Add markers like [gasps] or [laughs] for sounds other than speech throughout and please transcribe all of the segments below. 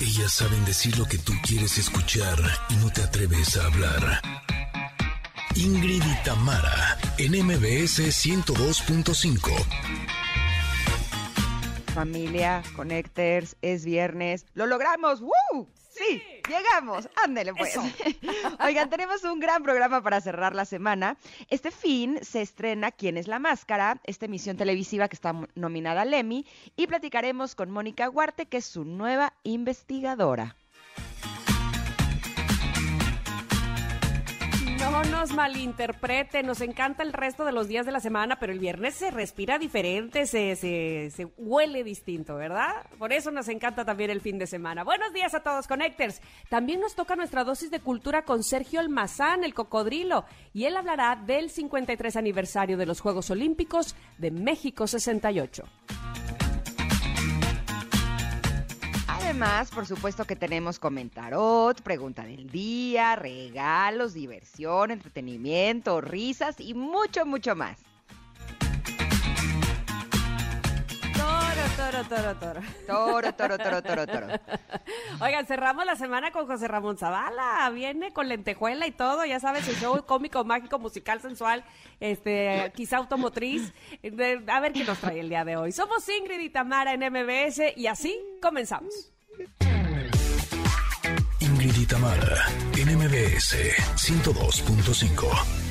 Ellas saben decir lo que tú quieres escuchar y no te atreves a hablar. Ingrid y Tamara, en MBS 102.5. Familia, Connectors, es viernes. ¡Lo logramos! ¡Woo! Sí, llegamos. Ándele pues. [laughs] Oigan, tenemos un gran programa para cerrar la semana. Este fin se estrena ¿Quién es la máscara? Esta emisión televisiva que está nominada al Emmy y platicaremos con Mónica Huarte, que es su nueva investigadora. No nos malinterpreten, nos encanta el resto de los días de la semana, pero el viernes se respira diferente, se, se, se, huele distinto, ¿verdad? Por eso nos encanta también el fin de semana. Buenos días a todos, Connectors. También nos toca nuestra dosis de cultura con Sergio Almazán, el cocodrilo, y él hablará del 53 aniversario de los Juegos Olímpicos de México 68. Además, por supuesto que tenemos comentarot, pregunta del día, regalos, diversión, entretenimiento, risas y mucho, mucho más. Toro, toro, toro, toro. Toro, toro, toro, toro, toro. [laughs] Oigan, cerramos la semana con José Ramón Zavala. Viene con lentejuela y todo, ya sabes, el show cómico, mágico, musical, sensual, este, quizá automotriz. A ver qué nos trae el día de hoy. Somos Ingrid y Tamara en MBS y así comenzamos. Ingrid y Tamara, en MBS 102.5.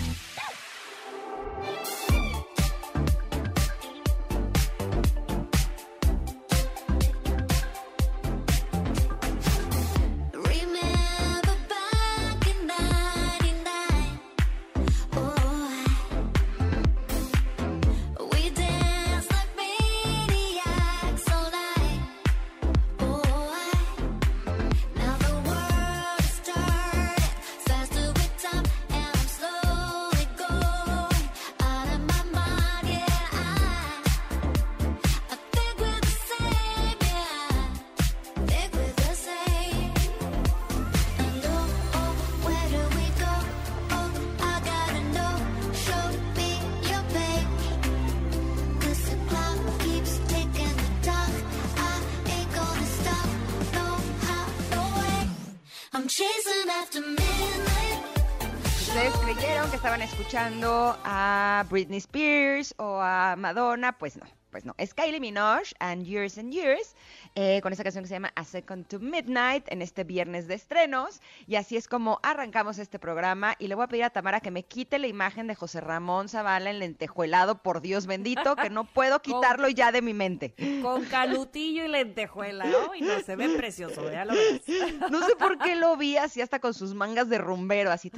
¿Ustedes creyeron que estaban escuchando a Britney Spears o a Madonna? Pues no, pues no. Es Kylie Minogue and Years and Years, eh, con esta canción que se llama A Second to Midnight, en este viernes de estrenos. Y así es como arrancamos este programa. Y le voy a pedir a Tamara que me quite la imagen de José Ramón Zavala en lentejuelado, por Dios bendito, que no puedo [laughs] quitarlo ya de mi mente. Con canutillo y lentejuela, ¿no? Y no se ve precioso, ya lo ves. [laughs] No sé por qué lo vi así hasta con sus mangas de rumbero, así.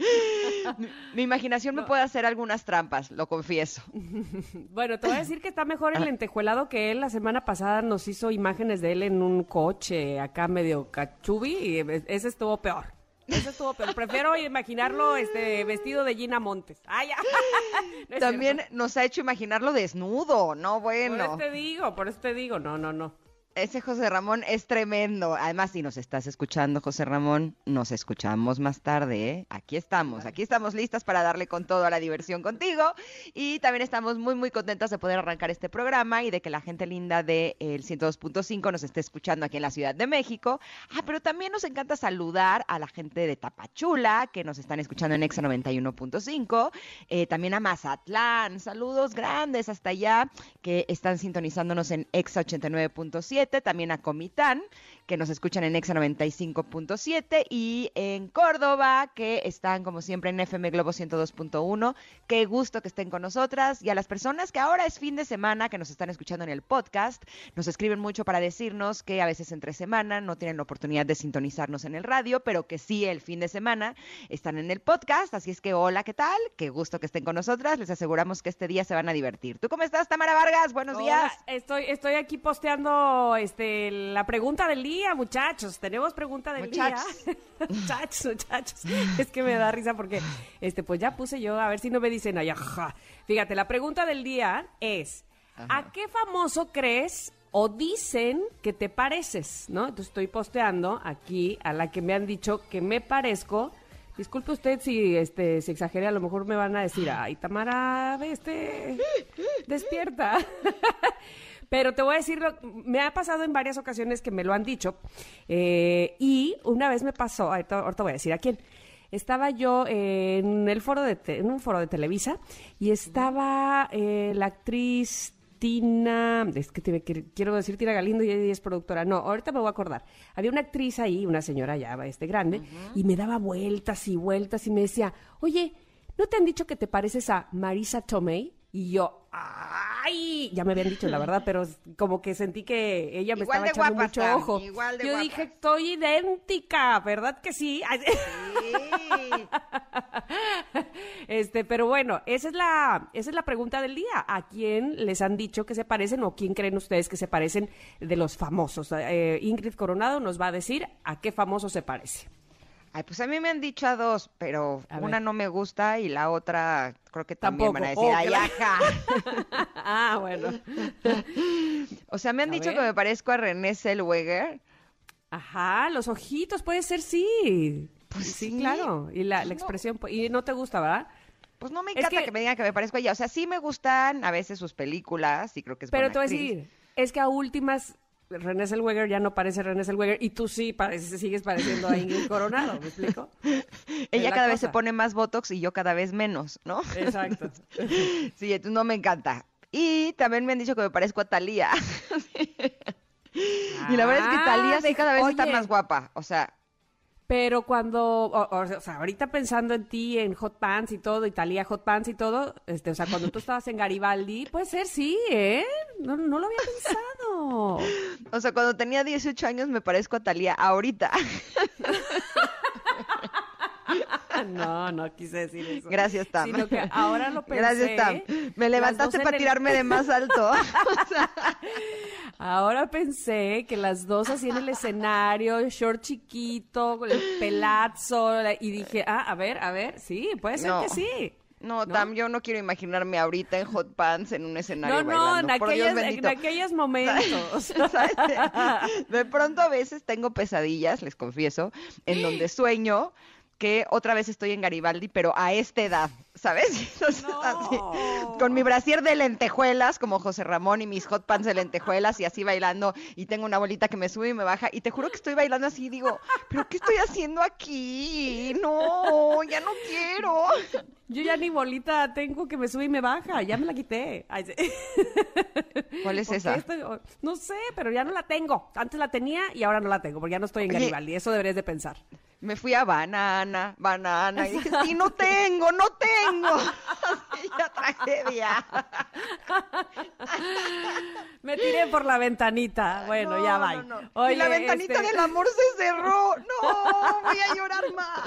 [laughs] mi, imaginación me puede hacer algunas trampas, lo confieso. [laughs] Bueno, te voy a decir que está mejor el lentejuelado que él. La semana pasada nos hizo imágenes de él en un coche acá medio cachubi y ese estuvo peor. Ese estuvo peor. Prefiero imaginarlo este vestido de Gina Montes. Ya. [laughs] No También cierto. nos ha hecho imaginarlo desnudo, ¿no? Bueno. Por eso te digo, por eso te digo. No, no, no. Ese José Ramón es tremendo. Además, si nos estás escuchando, José Ramón, nos escuchamos más tarde. ¿eh? Aquí estamos, aquí estamos listas para darle con todo a la diversión contigo. Y también estamos muy, muy contentas de poder arrancar este programa y de que la gente linda del de 102.5 nos esté escuchando aquí en la Ciudad de México. Ah, pero también nos encanta saludar a la gente de Tapachula, que nos están escuchando en Exa 91.5. Eh, también a Mazatlán. Saludos grandes hasta allá, que están sintonizándonos en Exa 89.7 también a Comitán, que nos escuchan en Exa 95.7 y en Córdoba, que están como siempre en FM Globo 102.1. Qué gusto que estén con nosotras y a las personas que ahora es fin de semana, que nos están escuchando en el podcast, nos escriben mucho para decirnos que a veces entre semana no tienen la oportunidad de sintonizarnos en el radio, pero que sí el fin de semana están en el podcast. Así es que hola, ¿qué tal? Qué gusto que estén con nosotras. Les aseguramos que este día se van a divertir. ¿Tú cómo estás, Tamara Vargas? Buenos hola, días. Estoy, estoy aquí posteando este, la pregunta del día, muchachos. Tenemos pregunta del muchachos. día. [laughs] muchachos, muchachos. Es que me da risa porque, este, pues ya puse yo, a ver si no me dicen, ay, ajá. Fíjate, la pregunta del día es, ajá. ¿a qué famoso crees o dicen que te pareces? ¿No? Entonces estoy posteando aquí a la que me han dicho que me parezco. Disculpe usted si este si exageré, a lo mejor me van a decir, ay, Tamara, este, despierta. [laughs] Pero te voy a decir, me ha pasado en varias ocasiones que me lo han dicho. eh, y una vez me pasó, ahorita, ahorita voy a decir a quién. Estaba yo en el foro de te- en un foro de Televisa y estaba eh, la actriz Tina, es que te- quiero decir Tina Galindo y ella es productora. No, ahorita me voy a acordar. Había una actriz ahí, una señora ya este grande, y me daba vueltas y vueltas y me decía, oye, ¿no te han dicho que te pareces a Marisa Tomei? Y yo, ¡ay! Ya me habían dicho la verdad, pero como que sentí que ella me Igual estaba echando mucho ojo. igual de yo dije, estoy idéntica, ¿verdad que sí? [laughs] Sí. Este, pero bueno, esa es la, esa es la pregunta del día. ¿A quién les han dicho que se parecen o quién creen ustedes que se parecen de los famosos? Eh, Ingrid Coronado nos va a decir a qué famoso se parece. Ay, pues a mí me han dicho a dos, pero A una ver. no me gusta y la otra creo que también van a decir. Oh, ay, ajá. [laughs] ah, bueno. [laughs] O sea, me han A dicho ver. que me parezco a René Zellweger. Ajá, los ojitos, puede ser sí. Pues sí, sí. claro. Y la, la No. expresión, pues, y no te gusta, ¿verdad? Pues no me Es encanta que... que- me digan que me parezco a ella. O sea, sí me gustan a veces sus películas y creo que es Pero buena te voy a decir, es que a últimas René Zellweger ya no parece René Zellweger y tú sí pareces, sigues pareciendo a Ingrid Coronado, ¿me explico? [laughs] Ella la cada vez se pone más botox y yo cada vez menos, ¿no? Exacto. [laughs] Sí, entonces no me encanta. Y también me han dicho que me parezco a Talía. [laughs] y la verdad es que Ah, Talía sí cada vez está más guapa. O sea, Pero cuando, o, o sea, ahorita pensando en ti, en Hot Pants y todo, Italia Hot Pants y todo, este, o sea, cuando tú estabas en Garibaldi, puede ser, sí, ¿eh? No, no lo había pensado. [laughs] o sea, cuando tenía 18 años me parezco a Talía. Ahorita. [laughs] [laughs] No, no quise decir eso. Gracias, Tam. Sino que ahora lo [laughs] pensé. Gracias, Tam. Me levantaste para el- tirarme de más alto. [laughs] Ahora pensé que las dos así en el escenario, short chiquito, el pelazo, la- y dije, ah, a ver, a ver, sí, puede ser No. que sí. No, ¿No? Tam, yo no quiero imaginarme ahorita en hot pants en un escenario No, no, bailando. en, Por Dios en aquellos momentos. ¿Sabes? De pronto a veces tengo pesadillas, les confieso, en donde [gasps] sueño que otra vez estoy en Garibaldi, pero a esta edad, ¿sabes? [laughs] Entonces, No. así, con mi brasier de lentejuelas, como José Ramón, y mis hot pants de lentejuelas, y así bailando, y tengo una bolita que me sube y me baja, y te juro que estoy bailando así, y digo, ¿pero qué estoy haciendo aquí? No, ya no quiero. Yo ya ni bolita tengo que me sube y me baja, ya me la quité. Ay, sí. ¿Cuál es [laughs] ¿Por qué esa? estoy- no sé, pero ya no la tengo. Antes la tenía y ahora no la tengo, porque ya no estoy en Oye. Garibaldi. Eso deberías de pensar. Me fui a banana, banana, y dije, sí, no tengo, no tengo. [laughs] [laughs] Ya tragedia. Me tiré por la ventanita. Bueno, No, ya no, va. y la ventanita del amor se cerró. No, voy a llorar más.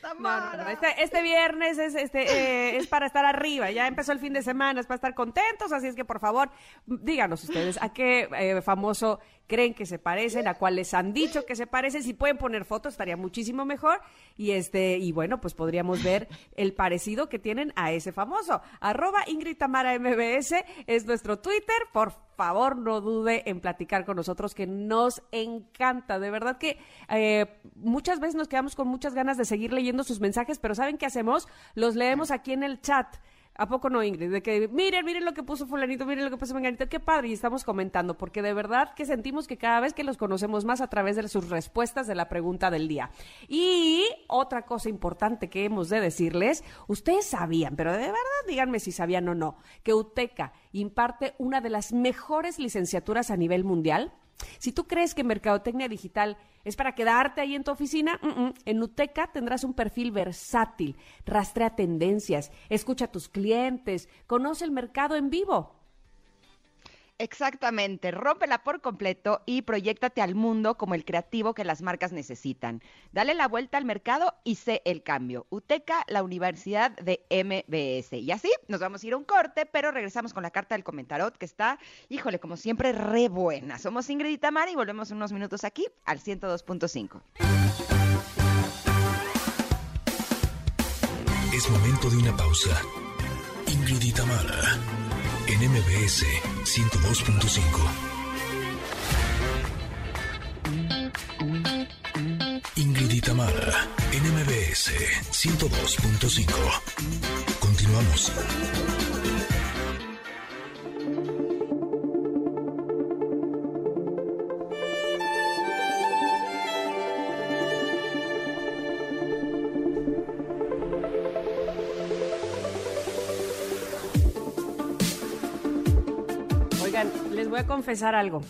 Tamara. Este, este viernes es, este, eh, es para estar arriba. Ya empezó el fin de semana, es para estar contentos. Así es que, por favor, díganos ustedes a qué eh, famoso creen que se parecen, a cuál les han dicho que se parecen. Si pueden poner fotos, estaría muchísimo mejor. Y este, y bueno, pues podríamos ver el parecido que tienen a ese famoso. Arroba Ingrid Tamara MBS es nuestro Twitter. Por favor, no dude en platicar con nosotros, que nos encanta. De verdad que eh, muchas veces nos quedamos con muchas ganas de seguir leyendo sus mensajes, pero ¿saben qué hacemos? Los leemos aquí en el chat. ¿A poco no, Ingrid? De que miren, miren lo que puso fulanito, miren lo que puso menganito, qué padre, y estamos comentando, porque de verdad que sentimos que cada vez que los conocemos más a través de sus respuestas de la pregunta del día. Y otra cosa importante que hemos de decirles, ustedes sabían, pero de verdad díganme si sabían o no, que UTECA imparte una de las mejores licenciaturas a nivel mundial. Si tú crees que Mercadotecnia Digital es para quedarte ahí en tu oficina, en Uteca tendrás un perfil versátil, rastrea tendencias, escucha a tus clientes, conoce el mercado en vivo. Exactamente, rómpela por completo y proyectate al mundo como el creativo que las marcas necesitan. Dale la vuelta al mercado y sé el cambio. UTECA, la Universidad de MBS. Y así nos vamos a ir a un corte, pero regresamos con la carta del comentarot que está, híjole, como siempre, re buena. Somos Ingrid y Tamara y volvemos unos minutos aquí al 102.5. Es momento de una pausa. Ingrid y Tamara, en MBS 102.5. Ingrid y Tamara, en MBS 102.5. Continuamos. Confesar algo.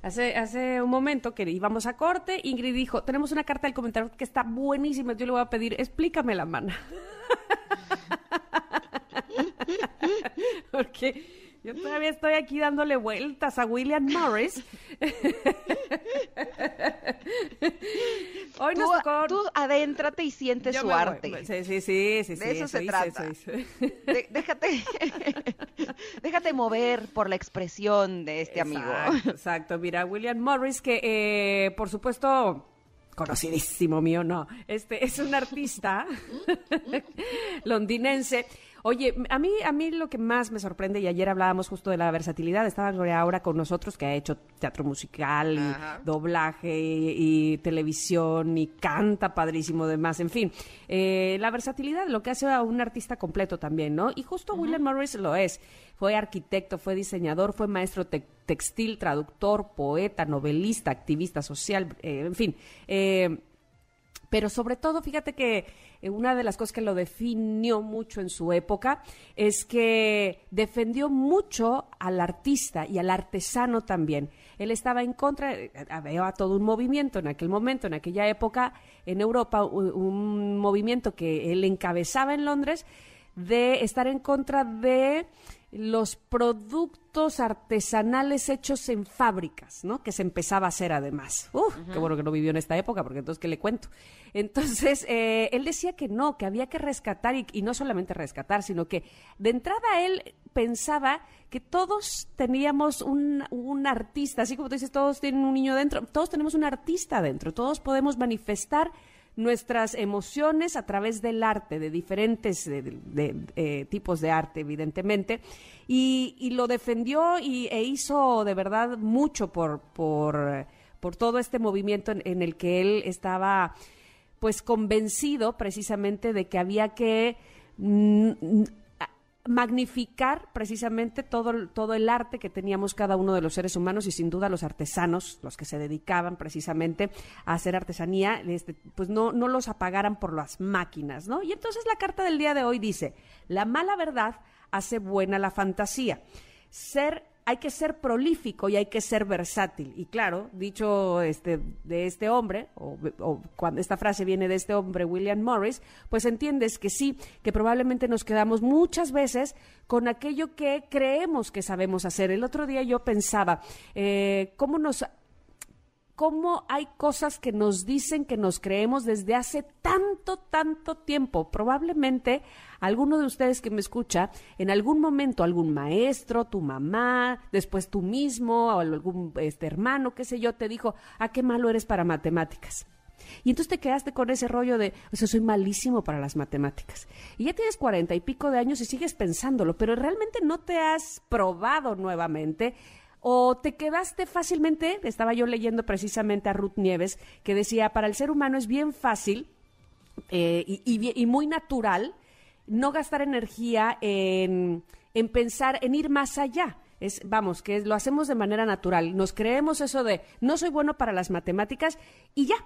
Hace, hace un momento que íbamos a corte, Ingrid dijo, tenemos una carta del comentario que está buenísima, yo le voy a pedir, explícame la mana. [laughs] Porque yo todavía estoy aquí dándole vueltas a William Morris. [laughs] Hoy nos tú, tú adéntrate y sientes su arte. Sí, sí, sí, sí. De eso, se trata. déjate, [laughs] déjate mover por la expresión de este amigo. [laughs] Exacto. Mira, William Morris, que eh, por supuesto conocidísimo mío, no. Este es un artista [laughs] londinense Oye, a mí, a mí lo que más me sorprende, y ayer hablábamos justo de la versatilidad, estaba Gloria ahora con nosotros, que ha hecho teatro musical, y doblaje, y, televisión, y canta padrísimo demás, en fin. Eh, la versatilidad, lo que hace a un artista completo también, ¿no? Y justo William Morris lo es. Fue arquitecto, fue diseñador, fue maestro textil, traductor, poeta, novelista, activista social, eh, en fin. Eh, pero sobre todo, fíjate que eh, una de las cosas que lo definió mucho en su época es que defendió mucho al artista y al artesano también. Él estaba en contra, eh, había todo un movimiento en aquel momento, en aquella época, en Europa, un movimiento que él encabezaba en Londres de estar en contra de los productos artesanales hechos en fábricas, ¿no? Que se empezaba a hacer además. Uf, qué bueno que no vivió en esta época, porque entonces, ¿qué le cuento? Entonces, [laughs] eh, él decía que no, que había que rescatar, y, no solamente rescatar, sino que de entrada él pensaba que todos teníamos un, un artista, así como tú dices, todos tienen un niño dentro, todos tenemos un artista dentro, todos podemos manifestar nuestras emociones a través del arte, de diferentes eh, tipos de arte, evidentemente, y, lo defendió y, e hizo de verdad mucho por, por, por todo este movimiento en, el que él estaba pues convencido precisamente de que había que magnificar precisamente todo, todo el arte que teníamos cada uno de los seres humanos y sin duda los artesanos, los que se dedicaban precisamente a hacer artesanía, este, pues no, no los apagaran por las máquinas, ¿no? Y entonces la carta del día de hoy dice, la mala verdad hace buena la fantasía. Ser hay que ser prolífico y hay que ser versátil. Y claro, dicho este, de este hombre, o, cuando esta frase viene de este hombre, William Morris, pues entiendes que sí, que probablemente nos quedamos muchas veces con aquello que creemos que sabemos hacer. El otro día yo pensaba, eh, ¿cómo nos cómo hay cosas que nos dicen que nos creemos desde hace tanto, tanto tiempo. Probablemente alguno de ustedes que me escucha, en algún momento algún maestro, tu mamá, después tú mismo, o algún este, hermano, qué sé yo, te dijo, ¿a ah, qué malo eres para matemáticas? Y entonces te quedaste con ese rollo de, o sea, soy malísimo para las matemáticas. Y ya tienes cuarenta y pico de años y sigues pensándolo, pero realmente no te has probado nuevamente o te quedaste fácilmente, estaba yo leyendo precisamente a Ruth Nieves, que decía, para el ser humano es bien fácil eh, y, muy natural no gastar energía en, en pensar, en ir más allá. Es, vamos, que lo hacemos de manera natural. Nos creemos eso de no soy bueno para las matemáticas y ya,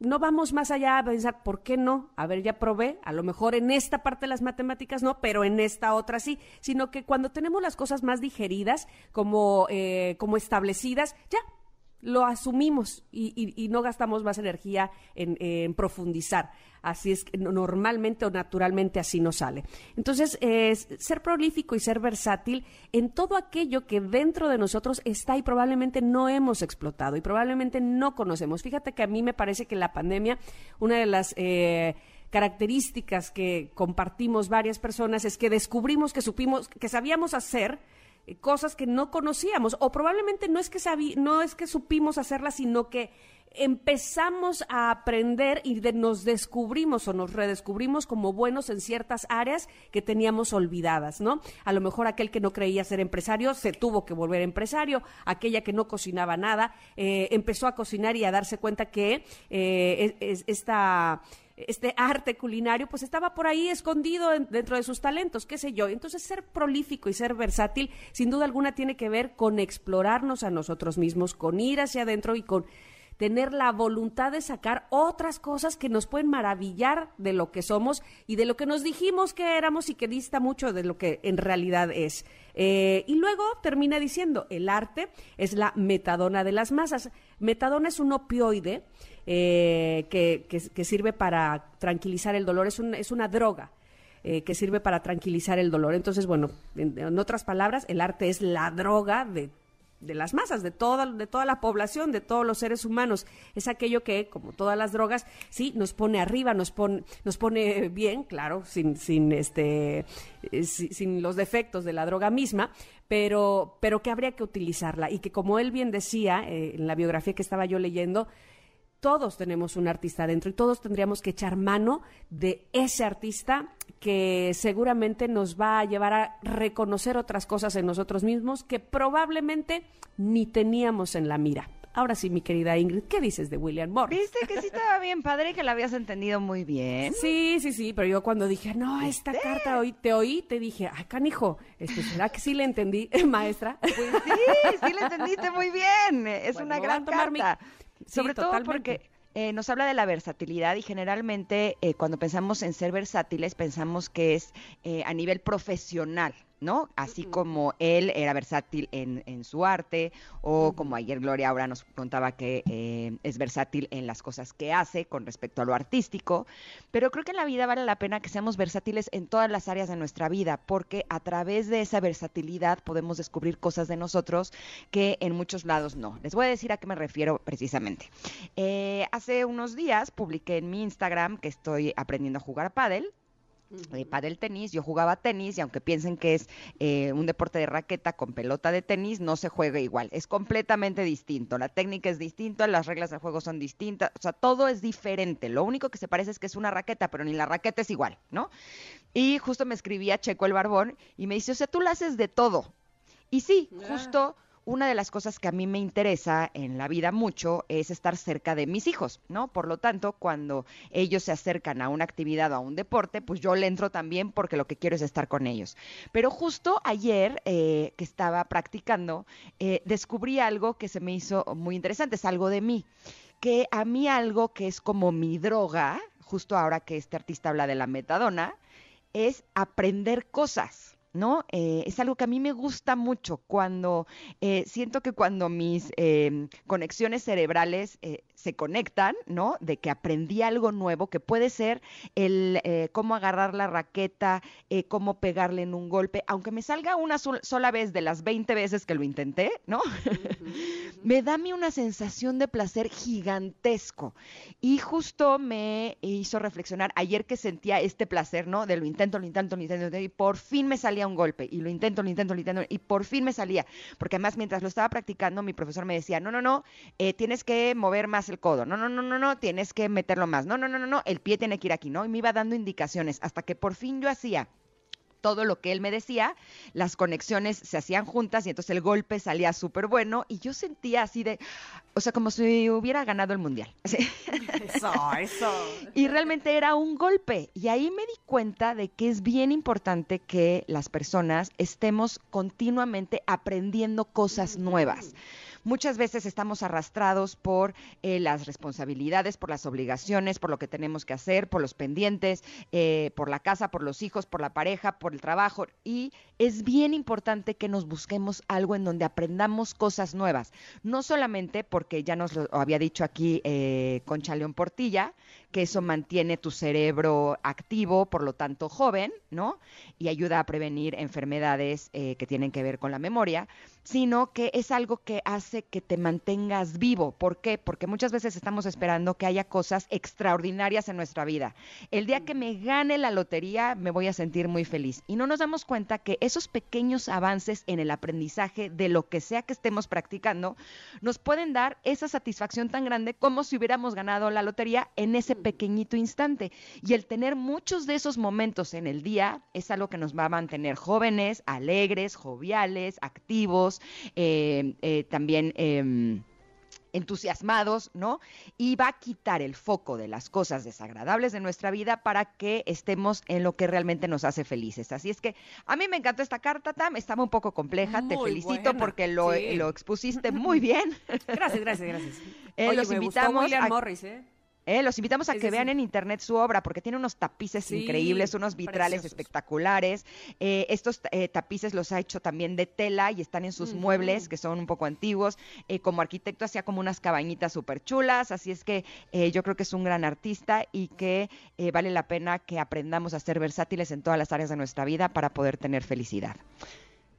no vamos más allá a pensar, ¿por qué no? A ver, ya probé, a lo mejor en esta parte de las matemáticas no, pero en esta otra sí, sino que cuando tenemos las cosas más digeridas, como, eh, como establecidas, ya, lo asumimos y, no gastamos más energía en, profundizar. Así es que normalmente o naturalmente así nos sale. Entonces, ser prolífico y ser versátil en todo aquello que dentro de nosotros está y probablemente no hemos explotado y probablemente no conocemos. Fíjate que a mí me parece que la pandemia, una de las... Eh, características que compartimos varias personas es que descubrimos que supimos que sabíamos hacer cosas que no conocíamos o probablemente no es que no es que supimos hacerlas, sino que empezamos a aprender y nos descubrimos o nos redescubrimos como buenos en ciertas áreas que teníamos olvidadas, ¿no? A lo mejor aquel que no creía ser empresario se tuvo que volver empresario, aquella que no cocinaba nada eh, empezó a cocinar y a darse cuenta que eh, esta este arte culinario, pues estaba por ahí escondido dentro de sus talentos, qué sé yo. Entonces, ser prolífico y ser versátil, sin duda alguna, tiene que ver con explorarnos a nosotros mismos, con ir hacia adentro y con tener la voluntad de sacar otras cosas que nos pueden maravillar de lo que somos y de lo que nos dijimos que éramos y que dista mucho de lo que en realidad es. Eh, y luego termina diciendo, el arte es la metadona de las masas. Metadona es un opioide eh, que, que, sirve para tranquilizar el dolor, es, es una droga. Eh, que sirve para tranquilizar el dolor. Entonces, bueno, en, otras palabras, el arte es la droga de de las masas, de toda, de toda la población, de todos los seres humanos. Es aquello que, como todas las drogas, sí, nos pone arriba, nos pone, nos pone bien, claro, sin, sin este, eh, sin los defectos de la droga misma, pero, pero que habría que utilizarla. Y que como él bien decía, eh, en la biografía que estaba yo leyendo, todos tenemos un artista dentro y todos tendríamos que echar mano de ese artista que seguramente nos va a llevar a reconocer otras cosas en nosotros mismos que probablemente ni teníamos en la mira. Ahora sí, mi querida Ingrid, ¿qué dices de William Morris? Viste que sí estaba bien padre y que la habías entendido muy bien. Sí, sí, sí, pero yo cuando dije, no, esta carta hoy te oí, te dije, ay, canijo, este, ¿será que sí le entendí, [laughs] maestra? Pues sí, sí le entendiste muy bien. Es una gran carta. Sobre todo porque eh, nos habla de la versatilidad y generalmente eh, cuando pensamos en ser versátiles pensamos que es eh, a nivel profesional, ¿no? Así como él era versátil en, en su arte, o como ayer Gloria ahora nos contaba que eh, es versátil en las cosas que hace con respecto a lo artístico, pero creo que en la vida vale la pena que seamos versátiles en todas las áreas de nuestra vida, porque a través de esa versatilidad podemos descubrir cosas de nosotros que en muchos lados no. Les voy a decir a qué me refiero precisamente. Eh, hace unos días publiqué en mi Instagram que estoy aprendiendo a jugar a pádel, eh, para el tenis, yo jugaba tenis y aunque piensen que es eh, un deporte de raqueta con pelota de tenis, no se juega igual, es completamente distinto, la técnica es distinta, las reglas del juego son distintas, o sea, todo es diferente, lo único que se parece es que es una raqueta, pero ni la raqueta es igual, ¿no? Y justo me escribía Checo el Barbón y me dice, o sea, tú la haces de todo. Y sí, justo una de las cosas que a mí me interesa en la vida mucho es estar cerca de mis hijos, ¿no? Por lo tanto, cuando ellos se acercan a una actividad o a un deporte, pues yo le entro también porque lo que quiero es estar con ellos. Pero justo ayer eh, que estaba practicando, eh, descubrí algo que se me hizo muy interesante, es algo de mí, que a mí algo que es como mi droga, justo ahora que este artista habla de la metadona, es aprender cosas. ¿No? Eh, es algo que a mí me gusta mucho cuando eh, siento que cuando mis em, conexiones cerebrales eh, se conectan, ¿no? De que aprendí algo nuevo, que puede ser el cómo agarrar la raqueta, cómo pegarle en un golpe, aunque me salga una sola vez de las 20 veces que lo intenté, ¿no? [laughs] me da a mí una sensación de placer gigantesco. Y justo me hizo reflexionar ayer que sentía este placer, ¿no? De lo intento, lo intento, lo intento, y por fin me salía un golpe y lo intento, lo intento, lo intento y por fin me salía. Porque además mientras lo estaba practicando mi profesor me decía, no, no, no, eh, tienes que mover más el codo, no, no, no, no, no, tienes que meterlo más, no, no, no, no, no, el pie tiene que ir aquí, ¿no? Y me iba dando indicaciones hasta que por fin yo hacía todo lo que él me decía, las conexiones se hacían juntas y entonces el golpe salía súper bueno y yo sentía así de, o sea, como si hubiera ganado el mundial. [laughs] Eso, eso. Y realmente era un golpe y ahí me di cuenta de que es bien importante que las personas estemos continuamente aprendiendo cosas nuevas. Muchas veces estamos arrastrados por eh, las responsabilidades, por las obligaciones, por lo que tenemos que hacer, por los pendientes, eh, por la casa, por los hijos, por la pareja, por el trabajo. Y es bien importante que nos busquemos algo en donde aprendamos cosas nuevas. No solamente porque ya nos lo había dicho aquí eh, Concha León Portilla, que eso mantiene tu cerebro activo, por lo tanto joven, ¿no? Y ayuda a prevenir enfermedades que tienen que ver con la memoria, sino que es algo que hace que te mantengas vivo. ¿Por qué? Porque muchas veces estamos esperando que haya cosas extraordinarias en nuestra vida. El día que me gane la lotería me voy a sentir muy feliz. Y no nos damos cuenta que esos pequeños avances en el aprendizaje de lo que sea que estemos practicando nos pueden dar esa satisfacción tan grande como si hubiéramos ganado la lotería en ese pequeñito instante. Y el tener muchos de esos momentos en el día es algo que nos va a mantener jóvenes, alegres, joviales, activos eh, eh, también... Em, entusiasmados, ¿no? Y va a quitar el foco de las cosas desagradables de nuestra vida para que estemos en lo que realmente nos hace felices. Así es que a mí me encantó esta carta, Tam, estaba un poco compleja, te felicito porque lo, lo, expusiste [laughs] muy bien. Gracias, gracias, gracias. Eh, los invitamos a... Morris, ¿eh? Eh, los invitamos a que vean en internet su obra porque tiene unos tapices increíbles, unos vitrales espectaculares. Eh, estos eh, tapices los ha hecho también de tela y están en sus muebles que son un poco antiguos. como arquitecto hacía como unas cabañitas súper chulas, así es que yo creo que es un gran artista y que vale la pena que aprendamos a ser versátiles en todas las áreas de nuestra vida para poder tener felicidad.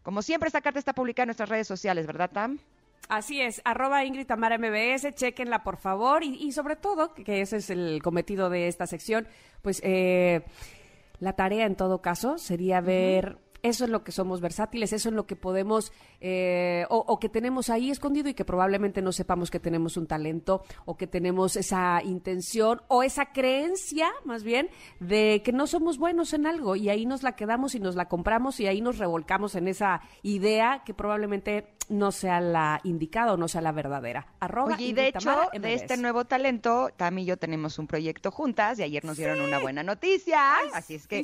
Como siempre, esta carta está publicada en nuestras redes sociales, ¿verdad, Tam? Así es, arroba Ingrid Tamara MBS, chequenla por favor. Y, sobre todo, que ese es el cometido de esta sección, pues eh, la tarea en todo caso sería ver eso es lo que somos versátiles, eso es lo que podemos eh, o, que tenemos ahí escondido y que probablemente no sepamos que tenemos un talento o que tenemos esa intención o esa creencia, más bien, de que no somos buenos en algo. Y ahí nos la quedamos y nos la compramos y ahí nos revolcamos en esa idea que probablemente no sea la indicada o no sea la verdadera. Arroba Oye, y de hecho, de este nuevo talento, Tami y yo tenemos un proyecto juntas y ayer nos dieron una buena noticia, así es que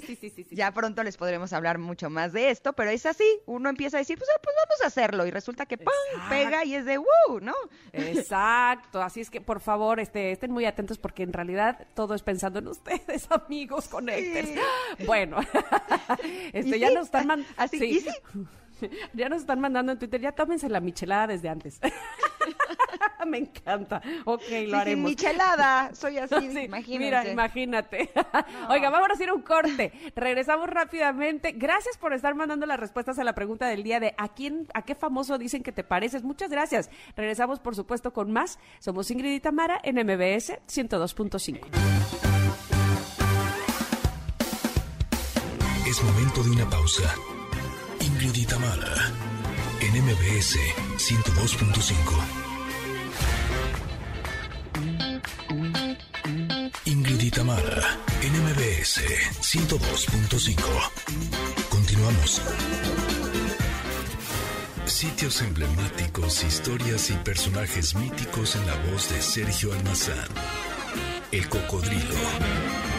ya pronto les podremos hablar mucho más de esto, pero es así, uno empieza a decir, pues, ah, pues vamos a hacerlo y resulta que ¡pum! pega y es de ¡wow! ¿no? Exacto, así es que por favor este, estén muy atentos porque en realidad todo es pensando en ustedes, [laughs] amigos, conectes. Bueno, [laughs] este, ya nos están mandando... Así, [laughs] ya nos están mandando en Twitter, ya tómense la michelada desde antes. [laughs] Me encanta. Ok, lo haremos. michelada, soy [laughs] así, imagínate. Mira, imagínate. Oiga, vamos a hacer un corte. Regresamos rápidamente. Gracias por estar mandando las respuestas a la pregunta del día de ¿a quién, a qué famoso dicen que te pareces? Muchas gracias. Regresamos, por supuesto, con más. Somos Ingrid y Tamara en MBS 102.5. Es momento de una pausa. Ingrid y Tamara en MBS 102.5. Ingrid Itamara, NMBS 102.5. Continuamos. Sitios emblemáticos, historias y personajes míticos en la voz de Sergio Almazán. El cocodrilo.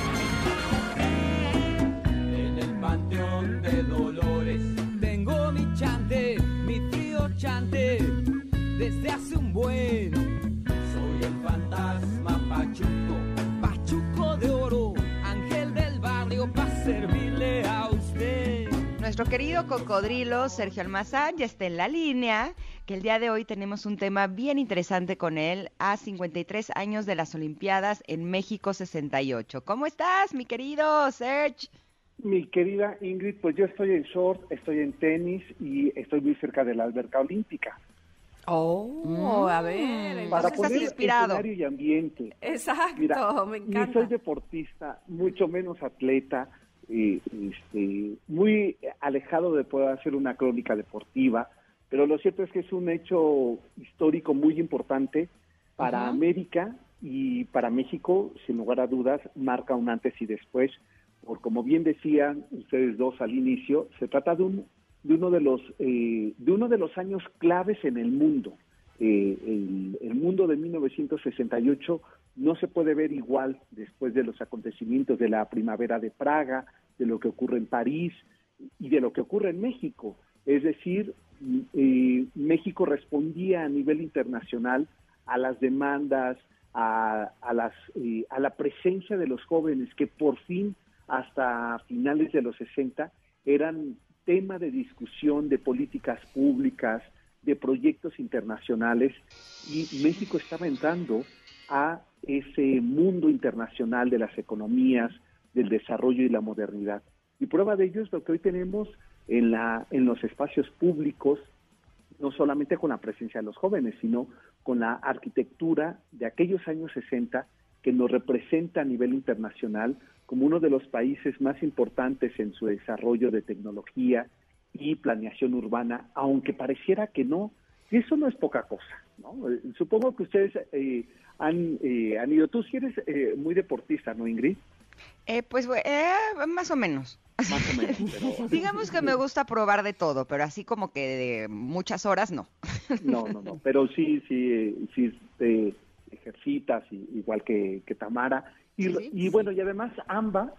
Querido cocodrilo Sergio Almazán ya está en la línea, que el día de hoy tenemos un tema bien interesante con él a 53 años de las Olimpiadas en México 68. ¿Cómo estás, mi querido Sergio? Mi querida Ingrid, pues yo estoy en short, estoy en tenis y estoy muy cerca de la alberca olímpica. Oh, a ver, para poner inspirado. y ambiente. Exacto, me encanta. Ni soy deportista, mucho menos atleta, este, muy alejado de poder hacer una crónica deportiva, pero lo cierto es que es un hecho histórico muy importante para América y para México, sin lugar a dudas, marca un antes y después, por como bien decían ustedes dos al inicio, se trata de un de uno de los eh, de uno de los años claves en el mundo. Eh, el, el, mundo de 1968 no se puede ver igual después de los acontecimientos de la primavera de Praga, de lo que ocurre en París y de lo que ocurre en México. Es decir, eh, México respondía a nivel internacional a las demandas, a, a, las, eh, a la presencia de los jóvenes que por fin, hasta finales de los 60, eran tema de discusión de políticas públicas, de proyectos internacionales, y México estaba entrando a ese mundo internacional de las economías, del desarrollo y la modernidad. Y prueba de ello es lo que hoy tenemos en, la, en los espacios públicos, no solamente con la presencia de los jóvenes, sino con la arquitectura de aquellos años 60 que nos representa a nivel internacional como uno de los países más importantes en su desarrollo de tecnología y planeación urbana, aunque pareciera que no, y eso no es poca cosa. ¿no? Eh, supongo que ustedes eh, han, eh, han ido, tú sí eres muy deportista, ¿no, Ingrid? Eh, pues eh, más o menos. Más o menos. Pero... [laughs] Digamos que me gusta probar de todo, pero así como que de muchas horas no. No, no, no. Pero sí, sí, sí te ejercitas igual que, que Tamara. Y, Sí, y bueno, y además ambas,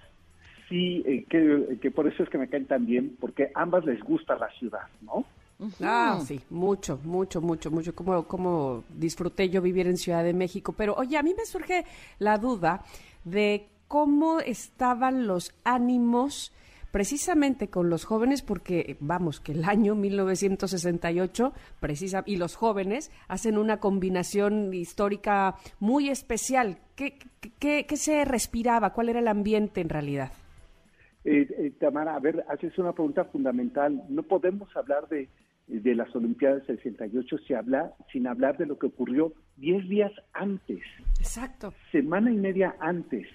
sí, eh, que, que por eso es que me caen tan bien, porque ambas les gusta la ciudad, ¿no? Ah, sí, mucho, mucho, mucho, mucho. Como, como disfruté yo vivir en Ciudad de México. Pero, oye, a mí me surge la duda de cómo estaban los ánimos precisamente con los jóvenes, porque vamos, que el año 1968, precisa, y los jóvenes hacen una combinación histórica muy especial. ¿Qué, qué, qué se respiraba? ¿Cuál era el ambiente en realidad? Eh, eh, Tamara, a ver, haces una pregunta fundamental. No podemos hablar de, de las Olimpiadas del 68 si habla, sin hablar de lo que ocurrió 10 días antes, Exacto. semana y media antes.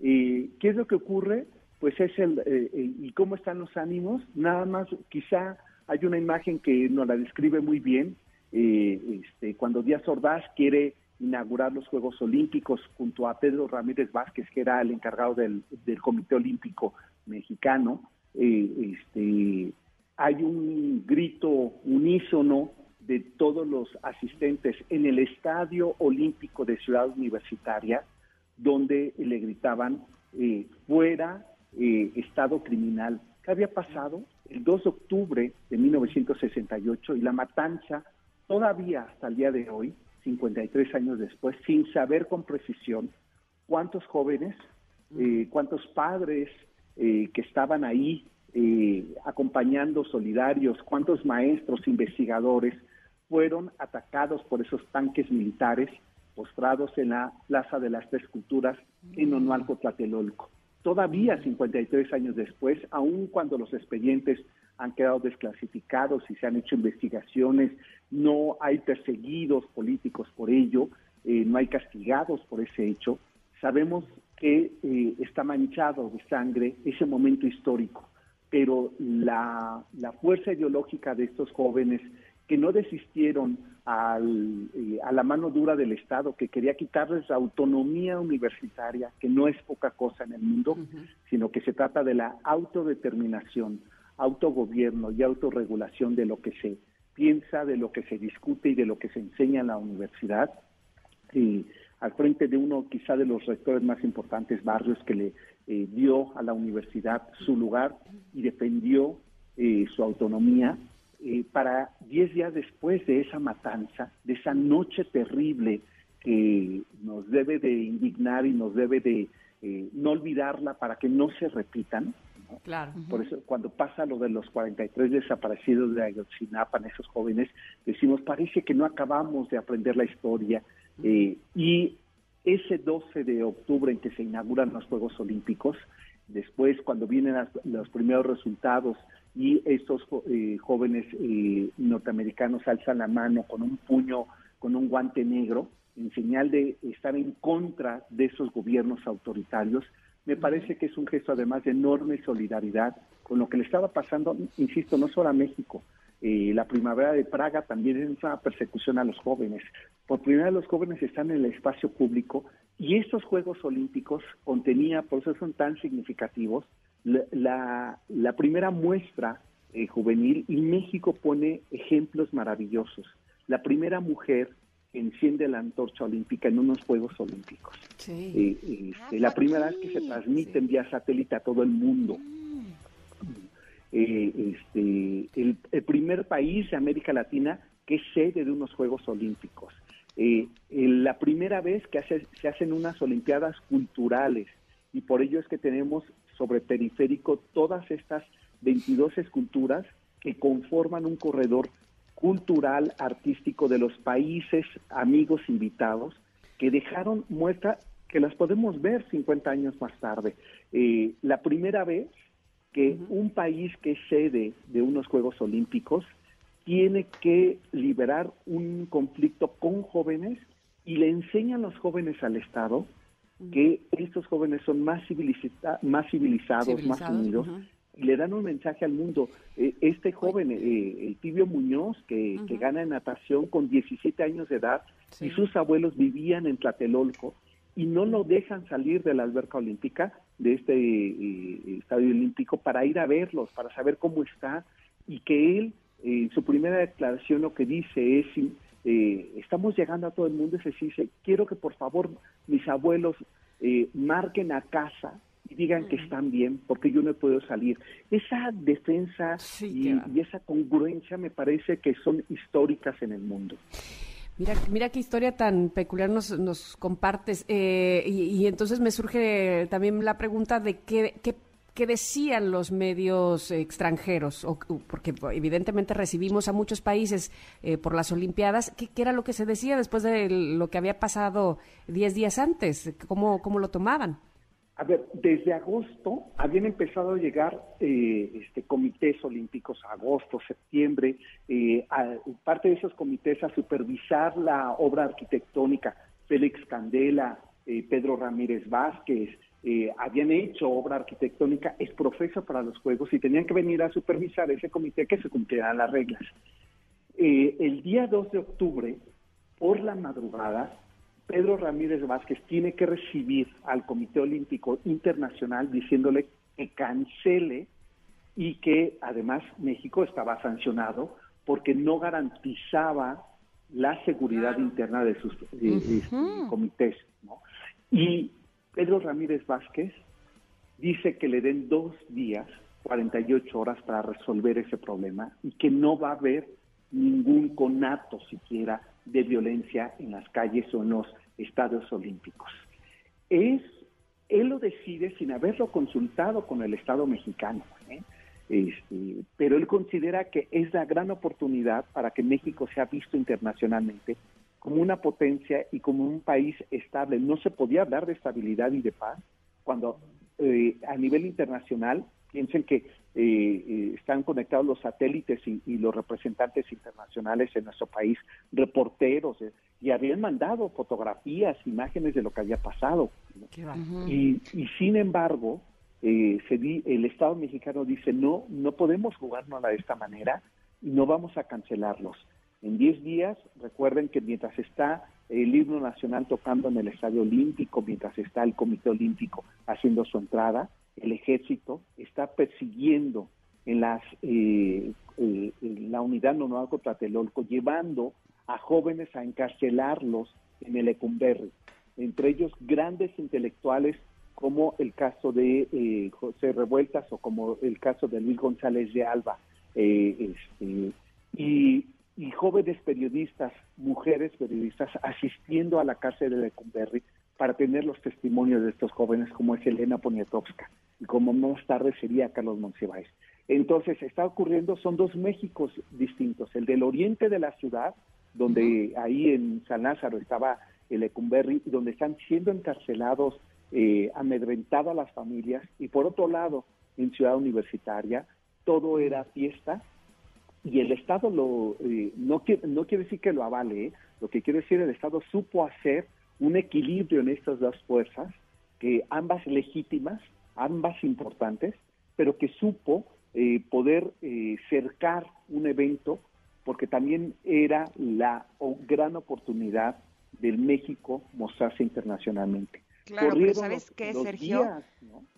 Eh, ¿Qué es lo que ocurre? Pues es el, eh, eh, ¿y cómo están los ánimos? Nada más, quizá hay una imagen que nos la describe muy bien, eh, este, cuando Díaz Ordaz quiere inaugurar los Juegos Olímpicos junto a Pedro Ramírez Vázquez, que era el encargado del, del Comité Olímpico Mexicano, eh, este, hay un grito unísono de todos los asistentes en el Estadio Olímpico de Ciudad Universitaria, donde le gritaban eh, fuera eh, Estado criminal. ¿Qué había pasado? El 2 de octubre de 1968 y la matanza todavía hasta el día de hoy, 53 años después, sin saber con precisión cuántos jóvenes, eh, cuántos padres eh, que estaban ahí eh, acompañando solidarios, cuántos maestros, investigadores fueron atacados por esos tanques militares postrados en la Plaza de las Tres Culturas en Onualco, Tlatelolco. Todavía 53 años después, aun cuando los expedientes han quedado desclasificados y se han hecho investigaciones, no hay perseguidos políticos por ello, eh, no hay castigados por ese hecho, sabemos que eh, está manchado de sangre ese momento histórico, pero la, la fuerza ideológica de estos jóvenes que no desistieron al, eh, a la mano dura del Estado, que quería quitarles la autonomía universitaria, que no es poca cosa en el mundo, uh -huh. sino que se trata de la autodeterminación, autogobierno y autorregulación de lo que se piensa, de lo que se discute y de lo que se enseña en la universidad. Y al frente de uno quizá de los rectores más importantes, Barrios, que le eh, dio a la universidad su lugar y defendió eh, su autonomía, eh, para diez días después de esa matanza, de esa noche terrible que nos debe de indignar y nos debe de eh, no olvidarla para que no se repitan. ¿no? Claro. Por eso cuando pasa lo de los 43 desaparecidos de Ayotzinapa, esos jóvenes, decimos, parece que no acabamos de aprender la historia. Eh, y ese 12 de octubre en que se inauguran los Juegos Olímpicos, después cuando vienen las, los primeros resultados y estos eh, jóvenes eh, norteamericanos alzan la mano con un puño, con un guante negro, en señal de estar en contra de esos gobiernos autoritarios, me parece que es un gesto además de enorme solidaridad con lo que le estaba pasando, insisto, no solo a México, eh, la primavera de Praga también es una persecución a los jóvenes. Por primera vez los jóvenes están en el espacio público y estos Juegos Olímpicos contenía, por eso son tan significativos, la, la, la primera muestra eh, juvenil y México pone ejemplos maravillosos. La primera mujer que enciende la antorcha olímpica en unos Juegos Olímpicos. Sí. Eh, este, la primera vez que se transmite sí. vía satélite a todo el mundo. Eh, este, el, primer país de América Latina que es sede de unos Juegos Olímpicos. Eh, la primera vez que se hacen unas Olimpiadas culturales y por ello es que tenemos sobre periférico todas estas 22 esculturas que conforman un corredor cultural, artístico de los países amigos invitados que dejaron muestra que las podemos ver 50 años más tarde. Eh, la primera vez que uh -huh. un país que es sede de unos Juegos Olímpicos tiene que liberar un conflicto con jóvenes y le enseñan los jóvenes al Estado uh -huh. que estos jóvenes son más, civiliza más civilizados, civilizados, más unidos. Uh -huh. Y le dan un mensaje al mundo. Eh, este joven, eh, el Tibio Muñoz, que, que, gana en natación con 17 años de edad, sí. y sus abuelos vivían en Tlatelolco, y no lo dejan salir de la alberca olímpica de este eh, estadio olímpico para ir a verlos, para saber cómo está y que él en su primera declaración lo que dice es eh, estamos llegando a todo el mundo y se dice quiero que por favor mis abuelos eh, marquen a casa y digan que están bien porque yo no puedo salir. Esa defensa y, y, esa congruencia me parece que son históricas en el mundo. Mira, mira qué historia tan peculiar nos, nos compartes. Eh, y, entonces me surge también la pregunta de qué, qué, decían los medios extranjeros, o, porque evidentemente recibimos a muchos países eh, por las Olimpiadas. ¿Qué, ¿Qué, era lo que se decía después de lo que había pasado diez días antes? ¿Cómo, cómo lo tomaban? A ver, desde agosto habían empezado a llegar eh, este, comités olímpicos, agosto, septiembre, eh, parte de esos comités a supervisar la obra arquitectónica. Félix Candela, eh, Pedro Ramírez Vázquez, habían hecho obra arquitectónica, es profesor para los Juegos y tenían que venir a supervisar ese comité que se cumplieran las reglas. el día 2 de octubre, por la madrugada, Pedro Ramírez Vázquez tiene que recibir al Comité Olímpico Internacional diciéndole que cancele y que además México estaba sancionado porque no garantizaba la seguridad interna de sus comités. Y Pedro Ramírez Vázquez dice que le den dos días, 48 horas para resolver ese problema y que no va a haber ningún conato siquiera de violencia en las calles o en los estadios olímpicos. Es, él lo decide sin haberlo consultado con el Estado mexicano, ¿eh? este, pero él considera que es la gran oportunidad para que México sea visto internacionalmente como una potencia y como un país estable. No se podía hablar de estabilidad y de paz cuando eh, a nivel internacional piensen que eh, eh, están conectados los satélites y, los representantes internacionales en nuestro país, reporteros, eh, y habían mandado fotografías, imágenes de lo que había pasado. y, sin embargo, se di, el Estado mexicano dice, no, no podemos jugarnos de esta manera y no vamos a cancelarlos. En 10 días, recuerden que mientras está el himno nacional tocando en el Estadio Olímpico, mientras está el Comité Olímpico haciendo su entrada, el ejército está persiguiendo en las eh, eh, la unidad normal contra Telolco, llevando a jóvenes a encarcelarlos en el Ecumberri, entre ellos grandes intelectuales como el caso de eh, José Revueltas o como el caso de Luis González de Alba, este, y, y, jóvenes periodistas, mujeres periodistas, asistiendo a la cárcel de Lecumberri para tener los testimonios de estos jóvenes, como es Elena Poniatowska y como más tarde sería Carlos Monsiváis. Entonces, está ocurriendo, son dos Méxicos distintos, el del oriente de la ciudad, donde ahí en San Lázaro estaba el Ecumberri, donde están siendo encarcelados, eh, amedrentadas las familias, y por otro lado, en Ciudad Universitaria, todo era fiesta, y el Estado lo, eh, no, quiere, no quiere decir que lo avale, ¿eh? lo que quiere decir el Estado supo hacer un equilibrio en estas dos fuerzas, que ambas legítimas, ambas importantes, pero que supo eh, poder eh, cercar un evento porque también era la gran oportunidad del México mostrarse internacionalmente. Claro, pero ¿sabes qué, Sergio?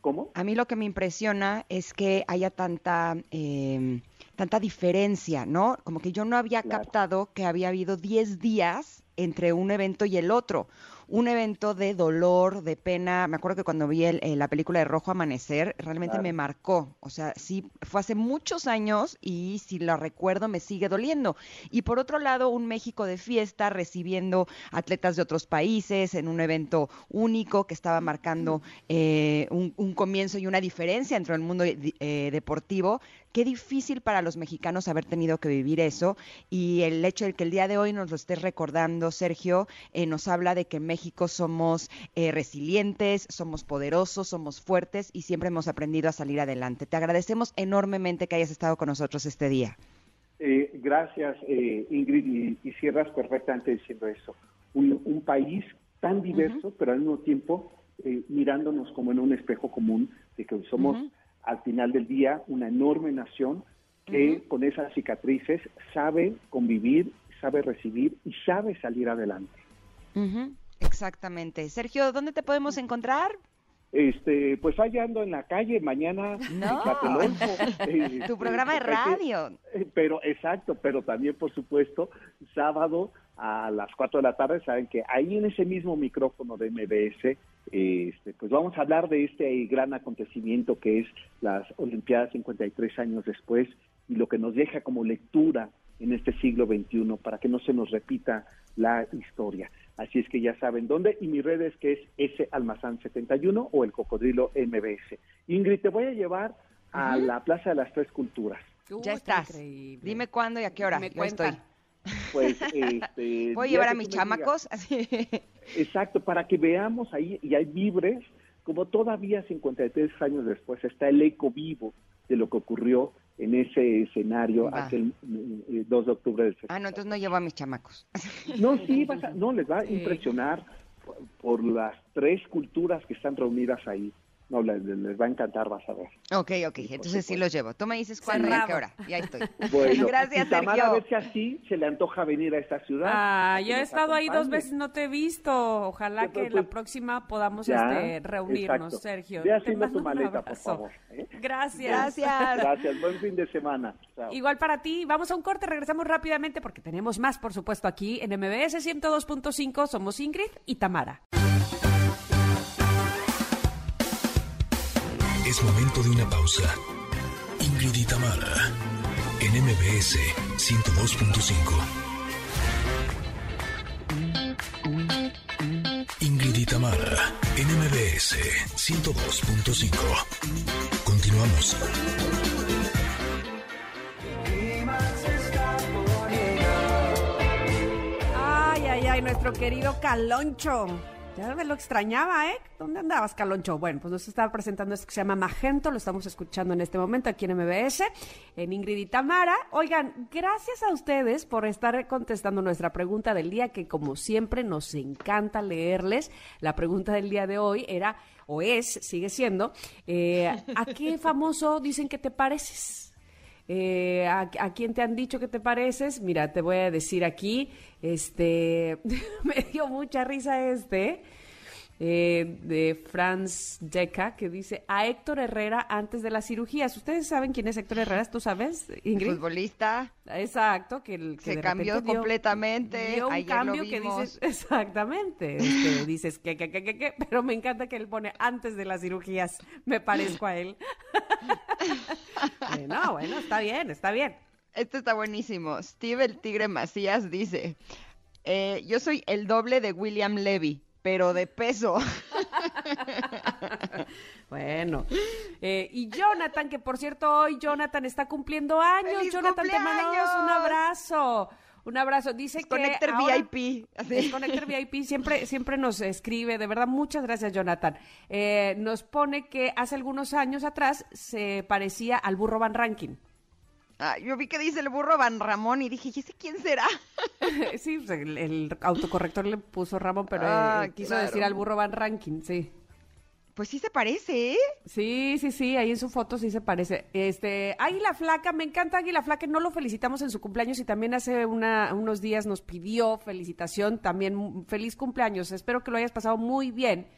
¿Cómo? A mí lo que me impresiona es que haya tanta, eh, tanta diferencia, ¿no? Como que yo no había captado que había habido 10 días entre un evento y el otro un evento de dolor, de pena. Me acuerdo que cuando vi el, eh, la película de Rojo Amanecer, realmente me marcó. O sea, sí, fue hace muchos años y si la recuerdo me sigue doliendo. Y por otro lado, un México de fiesta recibiendo atletas de otros países en un evento único que estaba marcando eh, un, comienzo y una diferencia entre el mundo eh, deportivo qué difícil para los mexicanos haber tenido que vivir eso y el hecho de que el día de hoy nos lo estés recordando, Sergio, eh, nos habla de que en México somos eh, resilientes, somos poderosos, somos fuertes y siempre hemos aprendido a salir adelante. Te agradecemos enormemente que hayas estado con nosotros este día. Eh, gracias, Ingrid, y, cierras perfectamente diciendo eso. Un, país tan diverso, pero al mismo tiempo mirándonos como en un espejo común de que somos al final del día una enorme nación que con esas cicatrices sabe convivir, sabe recibir y sabe salir adelante. Exactamente. Sergio, ¿dónde te podemos encontrar? Este, pues allá ando en la calle, mañana No. en Tlatelolco, [laughs] este, Tu programa de radio. eh, Pero exacto, pero también por supuesto sábado a las 4 de la tarde saben que ahí en ese mismo micrófono de MBS este, pues vamos a hablar de este gran acontecimiento que es las Olimpiadas 53 años después y lo que nos deja como lectura en este siglo XXI para que no se nos repita la historia. Así es que ya saben dónde y mi red es que es S Almazán 71 o el Cocodrilo MBS. Ingrid, te voy a llevar a la Plaza de las Tres Culturas. Uh, ya está estás. increíble. Dime cuándo y a qué hora. Me Yo estoy. Pues, este, [laughs] ¿Puedo ya llevar a mis chamacos? [laughs] Exacto, para que veamos ahí, y hay vibres, como todavía 53 años después está el eco vivo de lo que ocurrió en ese escenario Va. aquel eh, 2 de octubre del Ah, no, entonces no llevo a mis chamacos. [laughs] No, sí, vas a- no, les va a Sí. impresionar por, por las tres culturas que están reunidas ahí. No, les, les va a encantar, vas a ver. Ok, ok, entonces sí los llevo. Tú me dices cuándo y a qué hora. Ya estoy. [laughs] Bueno, [laughs] Gracias, y Tamara, a Sergio. ver si así se le antoja venir a esta ciudad. Ah, a yo he estado ahí dos acompañe. veces, no te he visto. Ojalá que pues, la próxima podamos Ya, este, reunirnos, exacto. Sergio. Ve haciendo tu maleta, por favor. ¿eh? Gracias. Gracias. Gracias, buen fin de semana. Chao. Igual para ti, vamos a un corte, regresamos rápidamente porque tenemos más, por supuesto, aquí en MBS 102.5. Somos Ingrid y Tamara. Momento de una pausa. Ingrid y Tamara, en MBS 102.5. Ingrid y Tamara, en MBS 102.5. Continuamos. Ay, ay, ay, nuestro querido Caloncho. Ya me lo extrañaba, ¿eh? ¿Dónde andabas, Caloncho? Bueno, pues nos estaba presentando esto que se llama Magento, lo estamos escuchando en este momento aquí en MBS, en Ingrid y Tamara. Oigan, gracias a ustedes por estar contestando nuestra pregunta del día, que como siempre nos encanta leerles. La pregunta del día de hoy era, o es, sigue siendo, eh, ¿a qué famoso dicen que te pareces? Eh, ¿a, a quién te han dicho que te pareces? Mira, te voy a decir aquí, este, [laughs] me dio mucha risa este, eh, de Franz Deca, que dice a Héctor Herrera antes de las cirugías. ¿Ustedes saben quién es Héctor Herrera? ¿Tú sabes, Ingrid? Futbolista. Exacto, que, el, que Se de cambió dio- completamente, dio un ayer lo cambio que dices, [laughs] exactamente, este, dices que, que, que, que, que, pero me encanta que él pone antes de las cirugías, me parezco a él. [laughs] Eh, no, bueno, está bien, está bien. Este está buenísimo. Steve el Tigre Macías dice, eh, yo soy el doble de William Levy, pero de peso. [laughs] Bueno, eh, y Jonathan, que por cierto hoy Jonathan está cumpliendo años. ¡Feliz Jonathan, te mandamos un cumpleaños! abrazo. Un abrazo. Dice que Connector ahora- VIP. Connector VIP siempre, siempre nos escribe, de verdad, muchas gracias, Jonathan. Eh, nos pone que hace algunos años atrás se parecía al burro Van Ranking. Ah, yo vi que dice el burro Van Ramón y dije, ¿y ese quién será? [laughs] sí, pues, el, el autocorrector le puso Ramón, pero eh, quiso claro. decir al burro Van Ranking, sí. Pues sí se parece, ¿eh? Sí, sí, sí, ahí en su foto sí se parece. Este, Águila Flaca, me encanta Águila Flaca, no lo felicitamos en su cumpleaños y también hace una, unos días nos pidió felicitación, también feliz cumpleaños, espero que lo hayas pasado muy bien.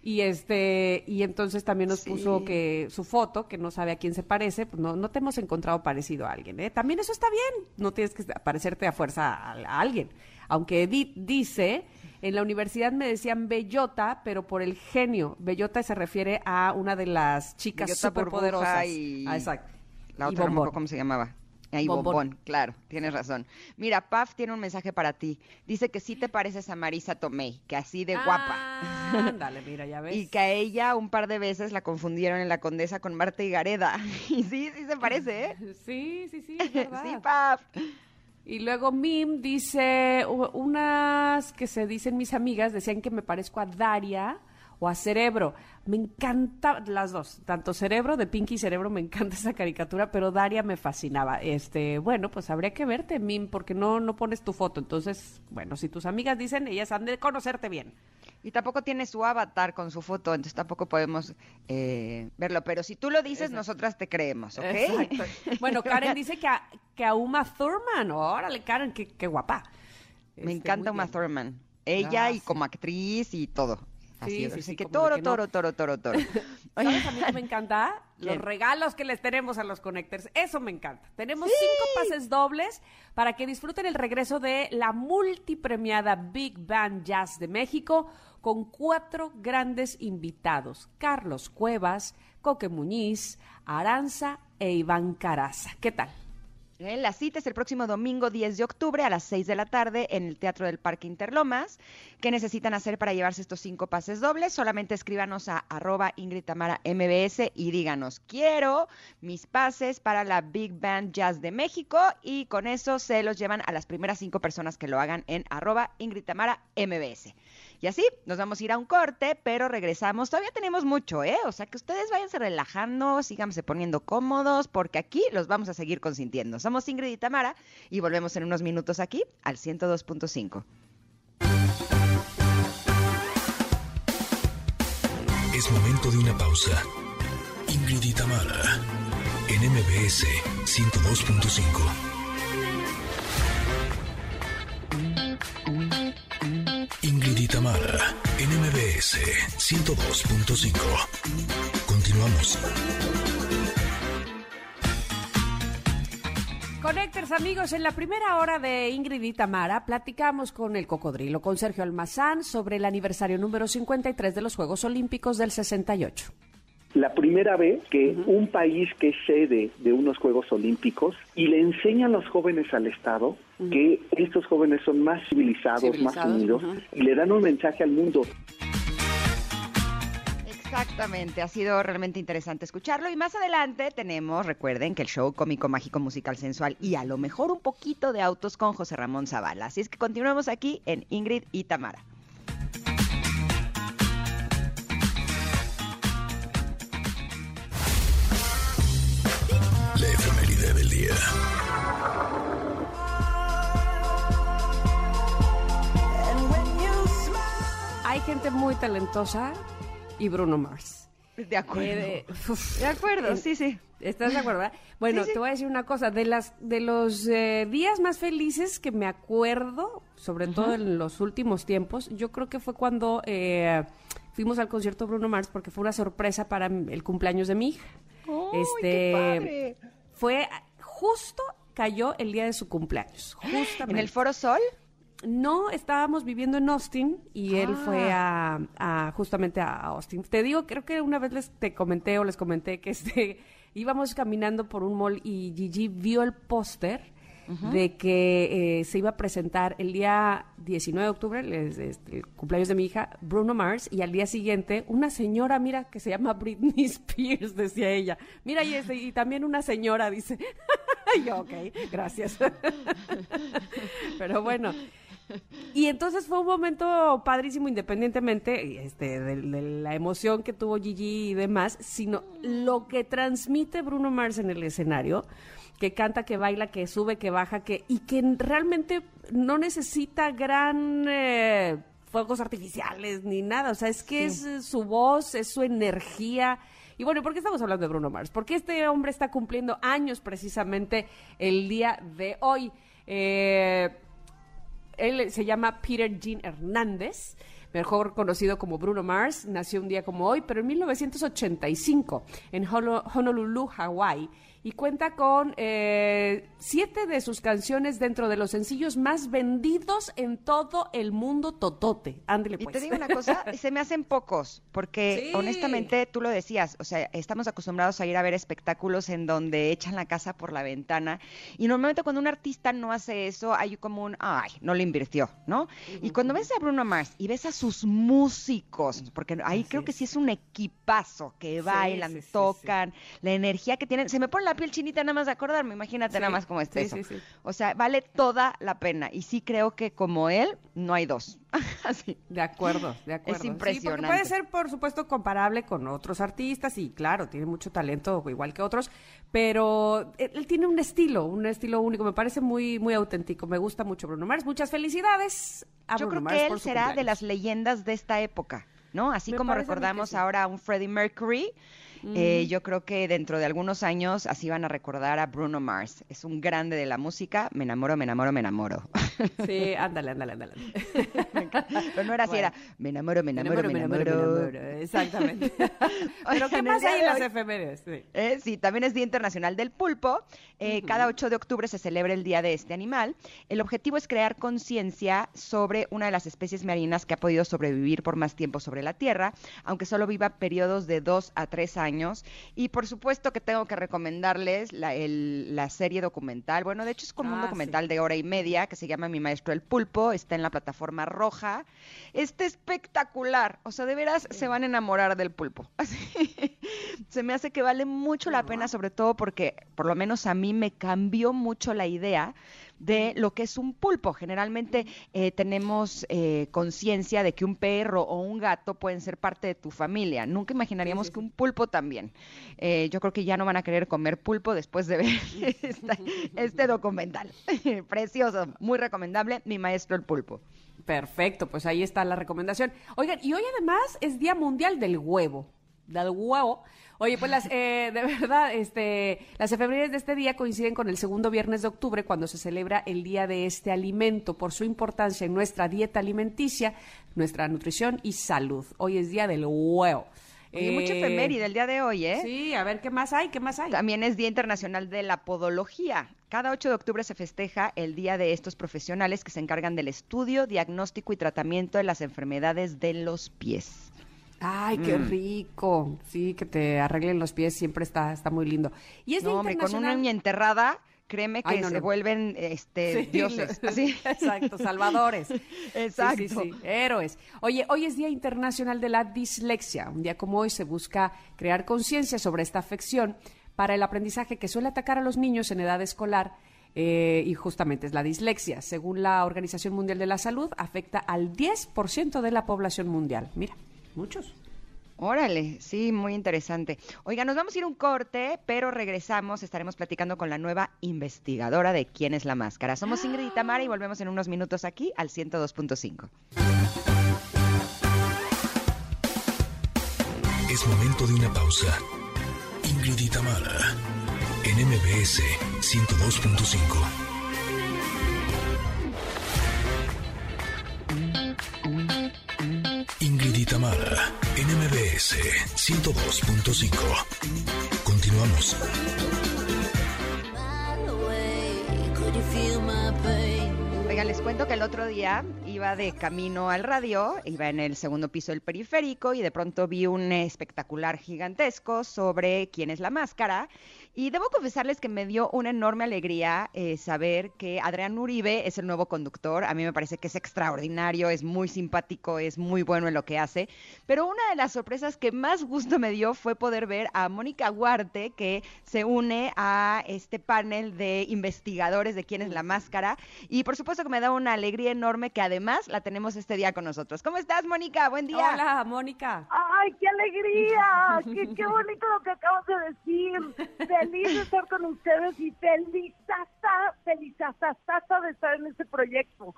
Y este, y entonces también nos Sí. puso que su foto, que no sabe a quién se parece, pues no, no te hemos encontrado parecido a alguien, ¿eh? También eso está bien, no tienes que parecerte a fuerza a, a alguien. Aunque Edith dice, en la universidad me decían bellota, pero por el genio. Bellota se refiere a una de las chicas superpoderosas. Y- Ah, exacto. La Y otra no Bombón. acuerdo cómo se llamaba. Ahí Bombón. bombón. claro, tienes razón. Mira, Paf tiene un mensaje para ti. Dice que sí te pareces a Marisa Tomei, que así de guapa. Ah, [laughs] Ándale, mira, ya ves. Y que a ella un par de veces la confundieron en la Condesa con Marta Higareda. [laughs] Y sí, sí se parece, ¿eh? [laughs] Sí, sí, sí, es verdad. Sí, Paf. Y luego Mim dice, unas que se dicen mis amigas, decían que me parezco a Daria o a Cerebro. Me encanta las dos, tanto Cerebro de Pinky y Cerebro, me encanta esa caricatura, pero Daria me fascinaba. Este, bueno, pues habría que verte, Mim, porque no, no pones tu foto. Entonces, bueno, si tus amigas dicen, ellas han de conocerte bien. Y tampoco tiene su avatar con su foto, entonces tampoco podemos eh, verlo. Pero si tú lo dices, nosotras te creemos, ¿ok? Exacto. Bueno, Karen dice que a, que a Uma Thurman, órale, Karen, qué, qué guapa. Me Este, encanta Uma bien. Thurman. Ella Ah, y como actriz y todo. Así Sí, es, sí, así sí, que toro, que no. toro, toro, toro, toro. [laughs] ¿Sabes a mí que me encanta? [laughs] Los regalos que les tenemos a los Connectors. Eso me encanta. Tenemos cinco pases dobles para que disfruten el regreso de la multipremiada Big Band Jazz de México con cuatro grandes invitados. Carlos Cuevas, Coque Muñiz, Aranza e Iván Caraza. ¿Qué tal? Eh, La cita es el próximo domingo 10 de octubre a las 6 de la tarde en el Teatro del Parque Interlomas. ¿Qué necesitan hacer para llevarse estos cinco pases dobles? Solamente escríbanos a arroba Ingrid Tamara MBS y díganos, quiero mis pases para la Big Band Jazz de México y con eso se los llevan a las primeras cinco personas que lo hagan en arroba Ingrid Tamara MBS. Y así nos vamos a ir a un corte, pero regresamos. Todavía tenemos mucho, ¿eh? O sea que ustedes váyanse relajando, síganse poniendo cómodos, porque aquí los vamos a seguir consintiendo. Somos Ingrid y Tamara y volvemos en unos minutos aquí al 102.5. Es momento de una pausa. Ingrid y Tamara, en MBS 102.5. Tamara, en MBS 102.5. Continuamos. Connectors, amigos, en la primera hora de Ingrid y Tamara platicamos con el cocodrilo, con Sergio Almazán, sobre el aniversario número 53 de los Juegos Olímpicos del 68. La primera vez que un país que es sede de unos Juegos Olímpicos y le enseña a los jóvenes al Estado que estos jóvenes son más civilizados, más unidos y le dan un mensaje al mundo. Exactamente, ha sido realmente interesante escucharlo y más adelante tenemos, recuerden que el show cómico, mágico, musical, sensual y a lo mejor un poquito de autos con José Ramón Zavala. Así es que continuamos aquí en Ingrid y Tamara. Hay gente muy talentosa y Bruno Mars. De acuerdo. Eh, de- acuerdo, sí, sí. ¿Estás de acuerdo? Bueno, Sí, sí. te voy a decir una cosa. De las de los eh, días más felices que me acuerdo, sobre todo en los últimos tiempos, yo creo que fue cuando eh, fuimos al concierto de Bruno Mars porque fue una sorpresa para el cumpleaños de mi hija. ¡Ay, este qué padre! fue justo cayó el día de su cumpleaños, [gasps] justamente. ¿En el Foro Sol? No, estábamos viviendo en Austin y él Ah. fue a, a- justamente a Austin. Te digo, creo que una vez les te comenté o les comenté que [laughs] este íbamos caminando por un mall y Gigi vio el póster de que eh, se iba a presentar el día 19 de octubre, el, cumpleaños de mi hija, Bruno Mars, y al día siguiente una señora, mira, que se llama Britney [laughs] Spears, decía ella. Mira, y, y también una señora, dice. [laughs] Yo, ok, gracias. [laughs] Pero bueno, y entonces fue un momento padrísimo, independientemente este, de, de la emoción que tuvo Gigi y demás, sino lo que transmite Bruno Mars en el escenario, que canta, que baila, que sube, que baja, que y que realmente no necesita gran eh, fuegos artificiales ni nada. O sea, es que es eh, su voz, es su energía. Y bueno, ¿por qué estamos hablando de Bruno Mars? Porque este hombre está cumpliendo años precisamente el día de hoy. Eh, él se llama Peter Jean Hernández, mejor conocido como Bruno Mars, nació un día como hoy, pero en 1985 en Honolulu, Hawái, y cuenta con eh, siete de sus canciones dentro de los sencillos más vendidos en todo el mundo totote. Ándele Y pues. te digo una cosa, [laughs] se me hacen pocos, porque Sí. honestamente tú lo decías, o sea, estamos acostumbrados a ir a ver espectáculos en donde echan la casa por la ventana y normalmente cuando un artista no hace eso hay como un, ay, no le invirtió, ¿no? Y cuando ves a Bruno Mars y ves a sus músicos, porque ahí Así creo que es. sí es un equipazo que bailan, sí, sí. tocan, la energía que tienen, se me pone la piel chinita nada más de acordarme, imagínate Sí, nada más cómo está sí, eso. sí, sí. O sea, vale toda la pena y sí creo que como él no hay dos. [laughs] Así. De acuerdo, de acuerdo. Sí, impresionante. porque puede ser, por supuesto, comparable con otros artistas y claro, tiene mucho talento igual que otros, pero él, él tiene un estilo, un estilo único. Me parece muy, muy auténtico. Me gusta mucho Bruno Mars. Muchas felicidades a Yo Bruno creo Mars que él será de las leyendas de esta época, ¿no? Así Me como recordamos ahora a un Freddie Mercury, Eh, yo creo que dentro de algunos años así van a recordar a Bruno Mars. Es un grande de la música. Me enamoro, me enamoro, me enamoro. [laughs] Sí, [laughs] ándale, ándale, ándale. [laughs] Pero no era así, era me enamoro, me enamoro, me enamoro. Exactamente. [laughs] Pero ¿qué más hay en las efemérides? Sí. Eh, sí, también es Día Internacional del Pulpo. Eh, Cada 8 de octubre se celebra el Día de este animal. El objetivo es crear conciencia sobre una de las especies marinas que ha podido sobrevivir por más tiempo sobre la Tierra, aunque solo viva periodos de 2 a 3 años. Y por supuesto que tengo que recomendarles la, el- la serie documental. Bueno, de hecho es como un Ah, documental de hora y media que se llama Mi Maestro el Pulpo. Está en la plataforma roja. Está espectacular. O sea, de veras se van a enamorar del pulpo. [laughs] Así. Se me hace que vale mucho la pena, sobre todo porque por lo menos a mí me cambió mucho la idea de lo que es un pulpo. Generalmente eh, tenemos eh, conciencia de que un perro o un gato pueden ser parte de tu familia. Nunca imaginaríamos que un pulpo también. Eh, yo creo que ya no van a querer comer pulpo después de ver [laughs] [laughs] esta- este documental. [laughs] Precioso, muy recomendable. Mi maestro el pulpo. Perfecto, pues ahí está la recomendación. Oigan, y hoy además es Día Mundial del Huevo. Del huevo. Oye, pues las, eh, de verdad, este, las efemérides de este día coinciden con el segundo viernes de octubre, cuando se celebra el Día de este alimento, por su importancia en nuestra dieta alimenticia, nuestra nutrición y salud. Hoy es Día del Huevo. Oye, mucha Eh, efeméride el día de hoy, ¿eh? Sí, a ver, ¿qué más hay? ¿Qué más hay? También es Día Internacional de la Podología. Cada 8 de octubre se festeja el Día de estos profesionales que se encargan del estudio, diagnóstico y tratamiento de las enfermedades de los pies. Ay, qué Mm. rico. Sí, que te arreglen los pies siempre está, está muy lindo. Y es No, hombre, con una uña enterrada, créeme que Ay, no, se no. vuelven este, Sí, dioses. [laughs] Así. Exacto, salvadores. [laughs] Sí, Exacto. Sí, sí, héroes. Oye, hoy es Día Internacional de la Dislexia. Un día como hoy se busca crear conciencia sobre esta afección para el aprendizaje que suele atacar a los niños en edad escolar. eh, y justamente es la dislexia. Según la Organización Mundial de la Salud, afecta al 10% de la población mundial. Mira, muchos. Órale, sí, muy interesante. Oiga, nos vamos a ir un corte, pero regresamos, estaremos platicando con la nueva investigadora de quién es la máscara. Somos Ingrid y Tamara y volvemos en unos minutos aquí al 102.5. Es momento de una pausa. Ingrid y Tamara, en MBS 102.5. MBS 102.5. Continuamos. Oigan, les cuento que el otro día iba de camino al radio, iba en el segundo piso del periférico y de pronto vi un espectacular gigantesco sobre quién es la máscara. Y debo confesarles que me dio una enorme alegría eh, saber que Adrián Uribe es el nuevo conductor. A mí me parece que es extraordinario, es muy simpático, es muy bueno en lo que hace. Pero una de las sorpresas que más gusto me dio fue poder ver a Mónica Huarte, que se une a este panel de investigadores de quién es la máscara. Y por supuesto que me da una alegría enorme que además la tenemos este día con nosotros. ¿Cómo estás, Mónica? Buen día. Hola, Mónica. ¡Ay, qué alegría! ¡Qué, qué bonito lo que acabas de decir! [laughs] Feliz de estar con ustedes y felizaza, felizaza de estar en este proyecto.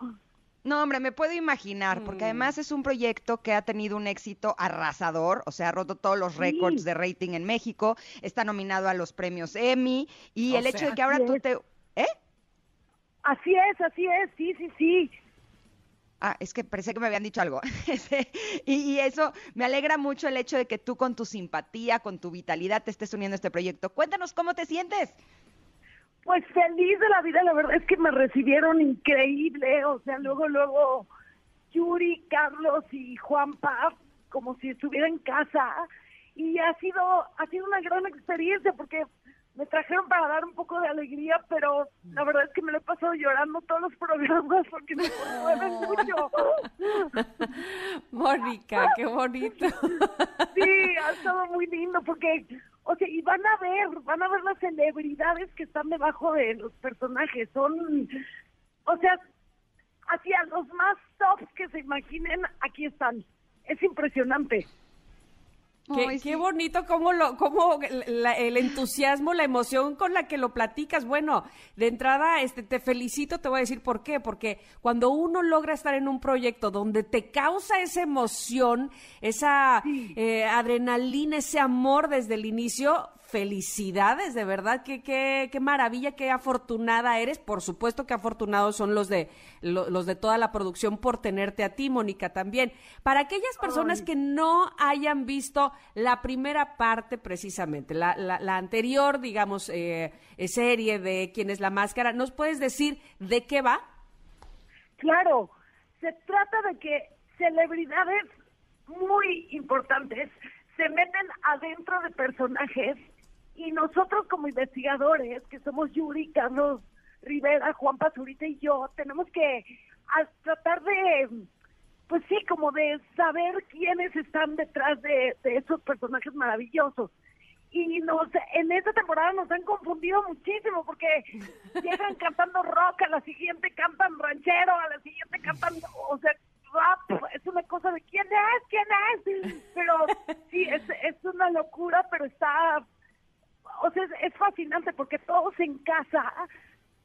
No, hombre, me puedo imaginar, porque además es un proyecto que ha tenido un éxito arrasador, o sea, ha roto todos los récords de rating en México, está nominado a los premios Emmy, y O el hecho de que ahora tú es. te... ¿Eh? Así es, así es, sí, sí, sí. Ah, es que pensé que me habían dicho algo. [laughs] Este, y, y eso me alegra mucho el hecho de que tú con tu simpatía, con tu vitalidad te estés uniendo a este proyecto. Cuéntanos cómo te sientes. Pues feliz de la vida, la verdad es que me recibieron increíble, o sea, luego, luego, Yuri, Carlos y Juanpa, como si estuviera en casa, y ha sido, ha sido una gran experiencia porque me trajeron para dar un poco de alegría, pero la verdad es que me lo he pasado llorando todos los programas porque me conmueven mucho. [laughs] Mónica, qué bonito. [laughs] Sí, ha estado muy lindo porque, o sea, y van a ver, van a ver las celebridades que están debajo de los personajes. Son, o sea, hacia los más tops que se imaginen, aquí están. Es impresionante. Qué, Ay, qué sí. bonito cómo lo, cómo la- el entusiasmo, la emoción con la que lo platicas. Bueno, de entrada, este, te felicito, te voy a decir por qué, porque cuando uno logra estar en un proyecto donde te causa esa emoción, esa eh, adrenalina, ese amor desde el inicio, felicidades, de verdad, qué, qué, qué maravilla, qué afortunada eres. Por supuesto que afortunados son los de lo- los de toda la producción por tenerte a ti, Mónica, también. Para aquellas personas que no hayan visto la primera parte precisamente, la, la- la anterior, digamos, eh, serie de quién es la máscara, ¿nos puedes decir de qué va? Claro, se trata de que celebridades muy importantes se meten adentro de personajes y nosotros como investigadores, que somos Yuri, Carlos Rivera, Juan Pazurita y yo, tenemos que tratar de, pues sí, como de saber quiénes están detrás de, de esos personajes maravillosos. Y nos, en esta temporada nos han confundido muchísimo porque [laughs] llegan cantando rock, a la siguiente cantan ranchero, a la siguiente cantan, o sea, rap, es una cosa de quién es, quién es, pero sí, es, es una locura, pero está, o sea, es, es fascinante porque todos en casa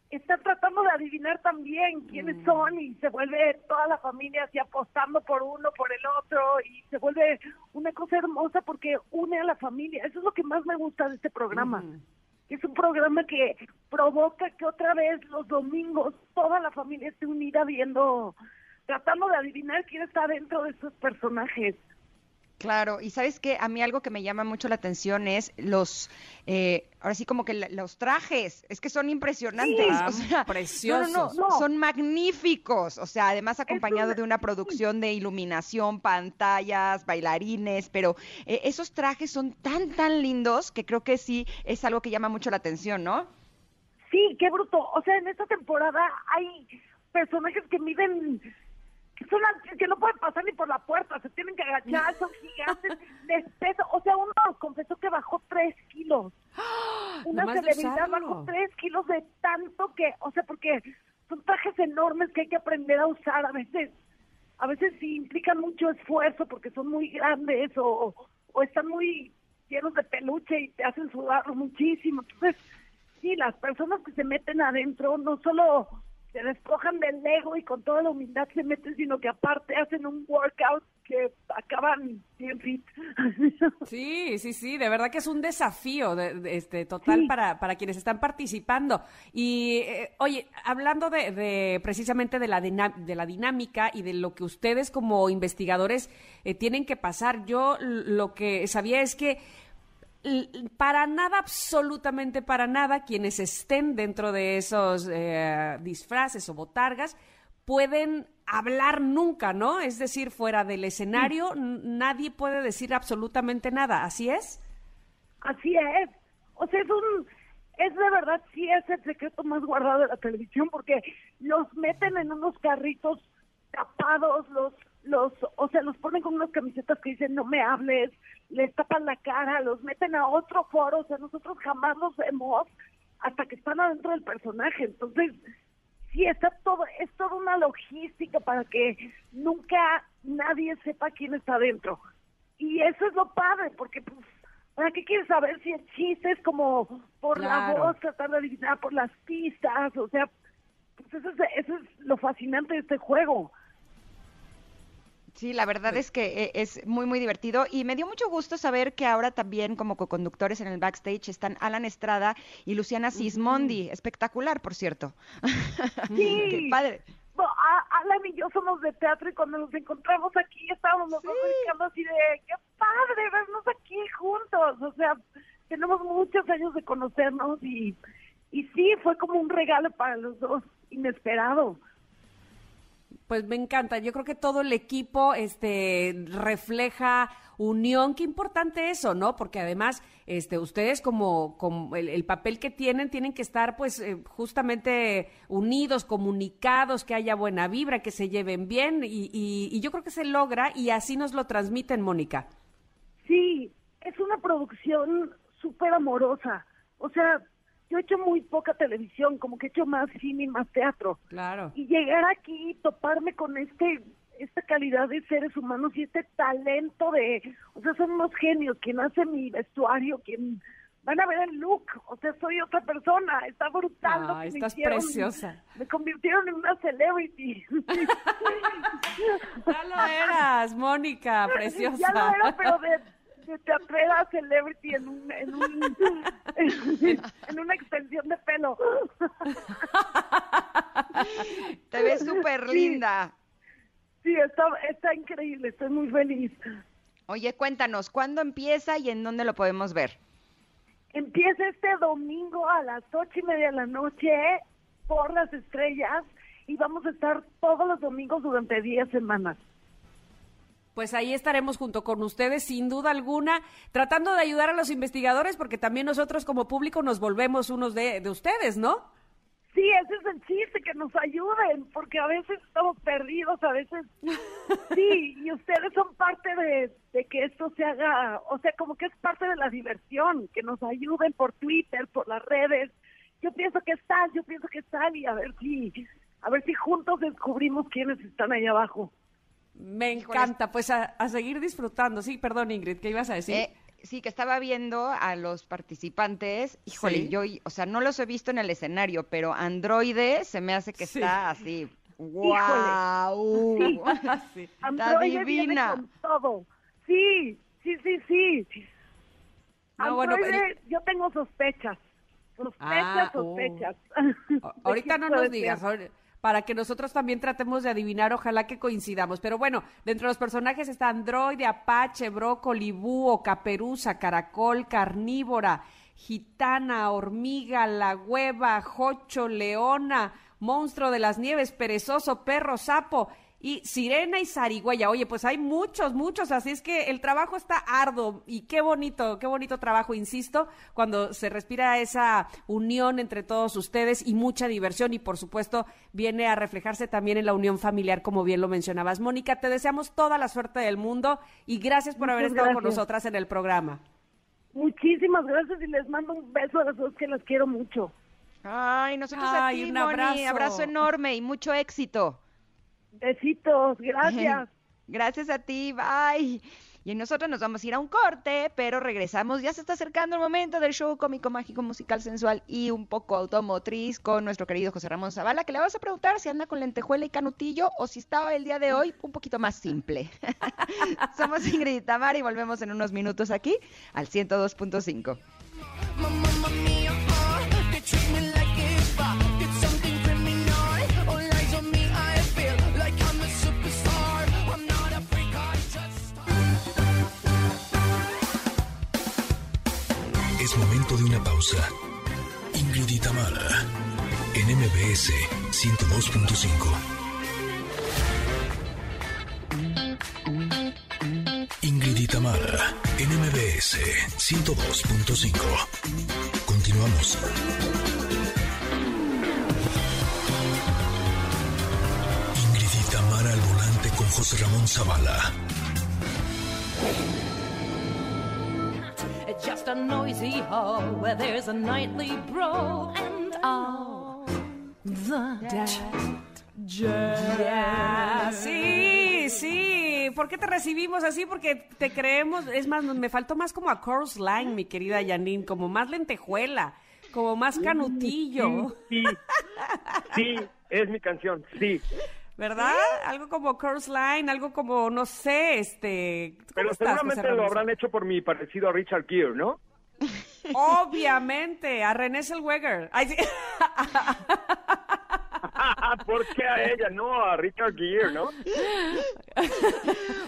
están tratando de adivinar también quiénes son y se vuelve toda la familia así apostando por uno, por el otro y se vuelve una cosa hermosa porque une a la familia. Eso es lo que más me gusta de este programa. Es un programa que provoca que otra vez los domingos toda la familia esté unida viendo, tratando de adivinar quién está dentro de esos personajes. Claro, y sabes que a mí algo que me llama mucho la atención es los, eh, ahora sí como que los trajes, es que son impresionantes, Sí. [laughs] o sea, Preciosos. no, no, no, No. son magníficos, o sea, además acompañado de una producción de iluminación, pantallas, bailarines, pero eh, esos trajes son tan, tan lindos que creo que sí es algo que llama mucho la atención, ¿no? Sí, qué bruto. O sea, en esta temporada hay personajes que miden, son, que no pueden pasar ni por la puerta, se tienen que agachar, son gigantes, [laughs] les pesa. O sea, uno confesó que bajó tres kilos. Una Nomás de celebridad bajó tres kilos de tanto que, o sea, porque son trajes enormes que hay que aprender a usar a veces. A veces sí implican mucho esfuerzo porque son muy grandes o, o están muy llenos de peluche y te hacen sudar muchísimo. Entonces, sí, las personas que se meten adentro no solo se despojan del ego y con toda la humildad se meten, sino que aparte hacen un workout que acaban bien fit. [laughs] Sí, sí, sí, de verdad que es un desafío de, de- este, total Sí. para, para quienes están participando. Y, eh, oye, hablando de, de precisamente de la, de la dinámica y de lo que ustedes como investigadores eh, tienen que pasar, yo lo que sabía es que para nada, absolutamente para nada, quienes estén dentro de esos eh, disfraces o botargas pueden hablar nunca, ¿no? Es decir, fuera del escenario nadie puede decir absolutamente nada, ¿así es? Así es. O sea, es un, es de verdad, sí es el secreto más guardado de la televisión porque los meten en unos carritos tapados, los, los, o sea, los ponen con unas camisetas que dicen no me hables, les tapan la cara, los meten a otro foro, o sea, nosotros jamás los vemos hasta que están adentro del personaje. Entonces, sí, está todo, es toda una logística para que nunca nadie sepa quién está adentro. Y eso es lo padre, porque pues, ¿para qué quieres saber si el chiste es como por Claro. la voz, tratar de adivinar por las pistas? O sea, pues eso es, eso es lo fascinante de este juego. Sí, la verdad es que eh, es muy, muy divertido y me dio mucho gusto saber que ahora también como coconductores en el backstage están Alan Estrada y Luciana Sismondi. Espectacular, por cierto. Sí. [laughs] Qué padre. No, Alan y yo somos de teatro y cuando nos encontramos aquí estábamos dos brincando así de qué padre vernos aquí juntos. O sea, tenemos muchos años de conocernos y, y sí, fue como un regalo para los dos, inesperado. Pues me encanta. Yo creo que todo el equipo este refleja unión. Qué importante eso, ¿no? Porque además, este, ustedes como, como el, el papel que tienen, tienen que estar, pues, eh, justamente unidos, comunicados, que haya buena vibra, que se lleven bien. Y, y, y yo creo que se logra y así nos lo transmiten, Mónica. Sí, es una producción súper amorosa. O sea, yo he hecho muy poca televisión, como que he hecho más cine y más teatro. Claro. y llegar aquí y toparme con este esta calidad de seres humanos y este talento de, o sea, son unos genios, quien hace mi vestuario, quien van a ver el look, o sea, soy otra persona, está brutal. lo Ah, me estás hicieron. preciosa. Me convirtieron en una celebrity. [laughs] Ya lo eras, Mónica, preciosa. [laughs] ya lo era, pero de, de teatrera a celebrity en un, en un, [laughs] en una extensión de pelo. Te ves súper linda. Sí, está, está increíble, estoy muy feliz. Oye, cuéntanos, ¿cuándo empieza y en dónde lo podemos ver? Empieza este domingo a las ocho y media de la noche por las estrellas y vamos a estar todos los domingos durante diez semanas. Pues ahí estaremos junto con ustedes, sin duda alguna, tratando de ayudar a los investigadores, porque también nosotros como público nos volvemos unos de, de ustedes, ¿no? Sí, ese es el chiste, que nos ayuden, porque a veces estamos perdidos, a veces [laughs] sí, y ustedes son parte de, de que esto se haga, o sea, como que es parte de la diversión, que nos ayuden por Twitter, por las redes. Yo pienso que están, yo pienso que están, y a ver si, a ver si juntos descubrimos quiénes están ahí abajo. Me encanta, pues a, a seguir disfrutando. Sí, perdón, Ingrid, ¿qué ibas a decir? Eh, sí, que estaba viendo a los participantes. Híjole, Sí. yo, o sea, no los he visto en el escenario, pero Androide se me hace que Sí. está así. ¡Wow! Sí. [laughs] Sí. Androide viene divina. con todo. Sí, sí, sí, sí. No, bueno, Androide, yo tengo sospechas. Sospechas, Ah, oh. sospechas. A- ¿De Ahorita [laughs] no nos digas, ser? Para que nosotros también tratemos de adivinar, ojalá que coincidamos. Pero bueno, dentro de los personajes está Androide, Apache, Brócoli, Búho, Caperuza, Caracol, Carnívora, Gitana, Hormiga, La Hueva, Jocho, Leona, Monstruo de las Nieves, Perezoso, Perro, Sapo y Sirena y Zarigüeya. Oye, pues hay muchos, muchos, así es que el trabajo está arduo y qué bonito, qué bonito trabajo, insisto, cuando se respira esa unión entre todos ustedes y mucha diversión y por supuesto viene a reflejarse también en la unión familiar, como bien lo mencionabas. Mónica, te deseamos toda la suerte del mundo y gracias por haber estado con nosotras en el programa. Muchísimas gracias y les mando un beso a las dos que las quiero mucho. Ay, nosotros Ay, a ti, un Moni. abrazo. Abrazo enorme y mucho éxito. Besitos, gracias. [laughs] Gracias a ti, bye. Y nosotros nos vamos a ir a un corte, pero regresamos. Ya se está acercando el momento del show cómico, mágico, musical, sensual y un poco automotriz con nuestro querido José Ramón Zavala, que le vas a preguntar si anda con lentejuela y canutillo o si estaba el día de hoy un poquito más simple. [laughs] Somos Ingrid y y volvemos en unos minutos aquí al 102.5. De una pausa. Ingrid y Tamara, en MBS 102.5. Ingrid y Tamara, en MBS 102.5. Continuamos. Ingrid Tamara al volante con José Ramón Zavala. Just a noisy hall where there's a nightly brawl and all the Ya, sí, sí. ¿Por qué te recibimos así? Porque te creemos. Es más, me faltó más como a Chorus Line, mi querida Janine, como más lentejuela, como más canutillo, Sí, sí, es mi canción, sí. ¿Verdad? Algo como Chorus Line, algo como, no sé, este. ¿cómo Pero estás, seguramente lo Ramón? habrán hecho por mi parecido a Richard Gere, ¿no? Obviamente, a René Zellweger. Ay, sí. [laughs] ¿Por qué a ella? No, a Richard Gere, ¿no?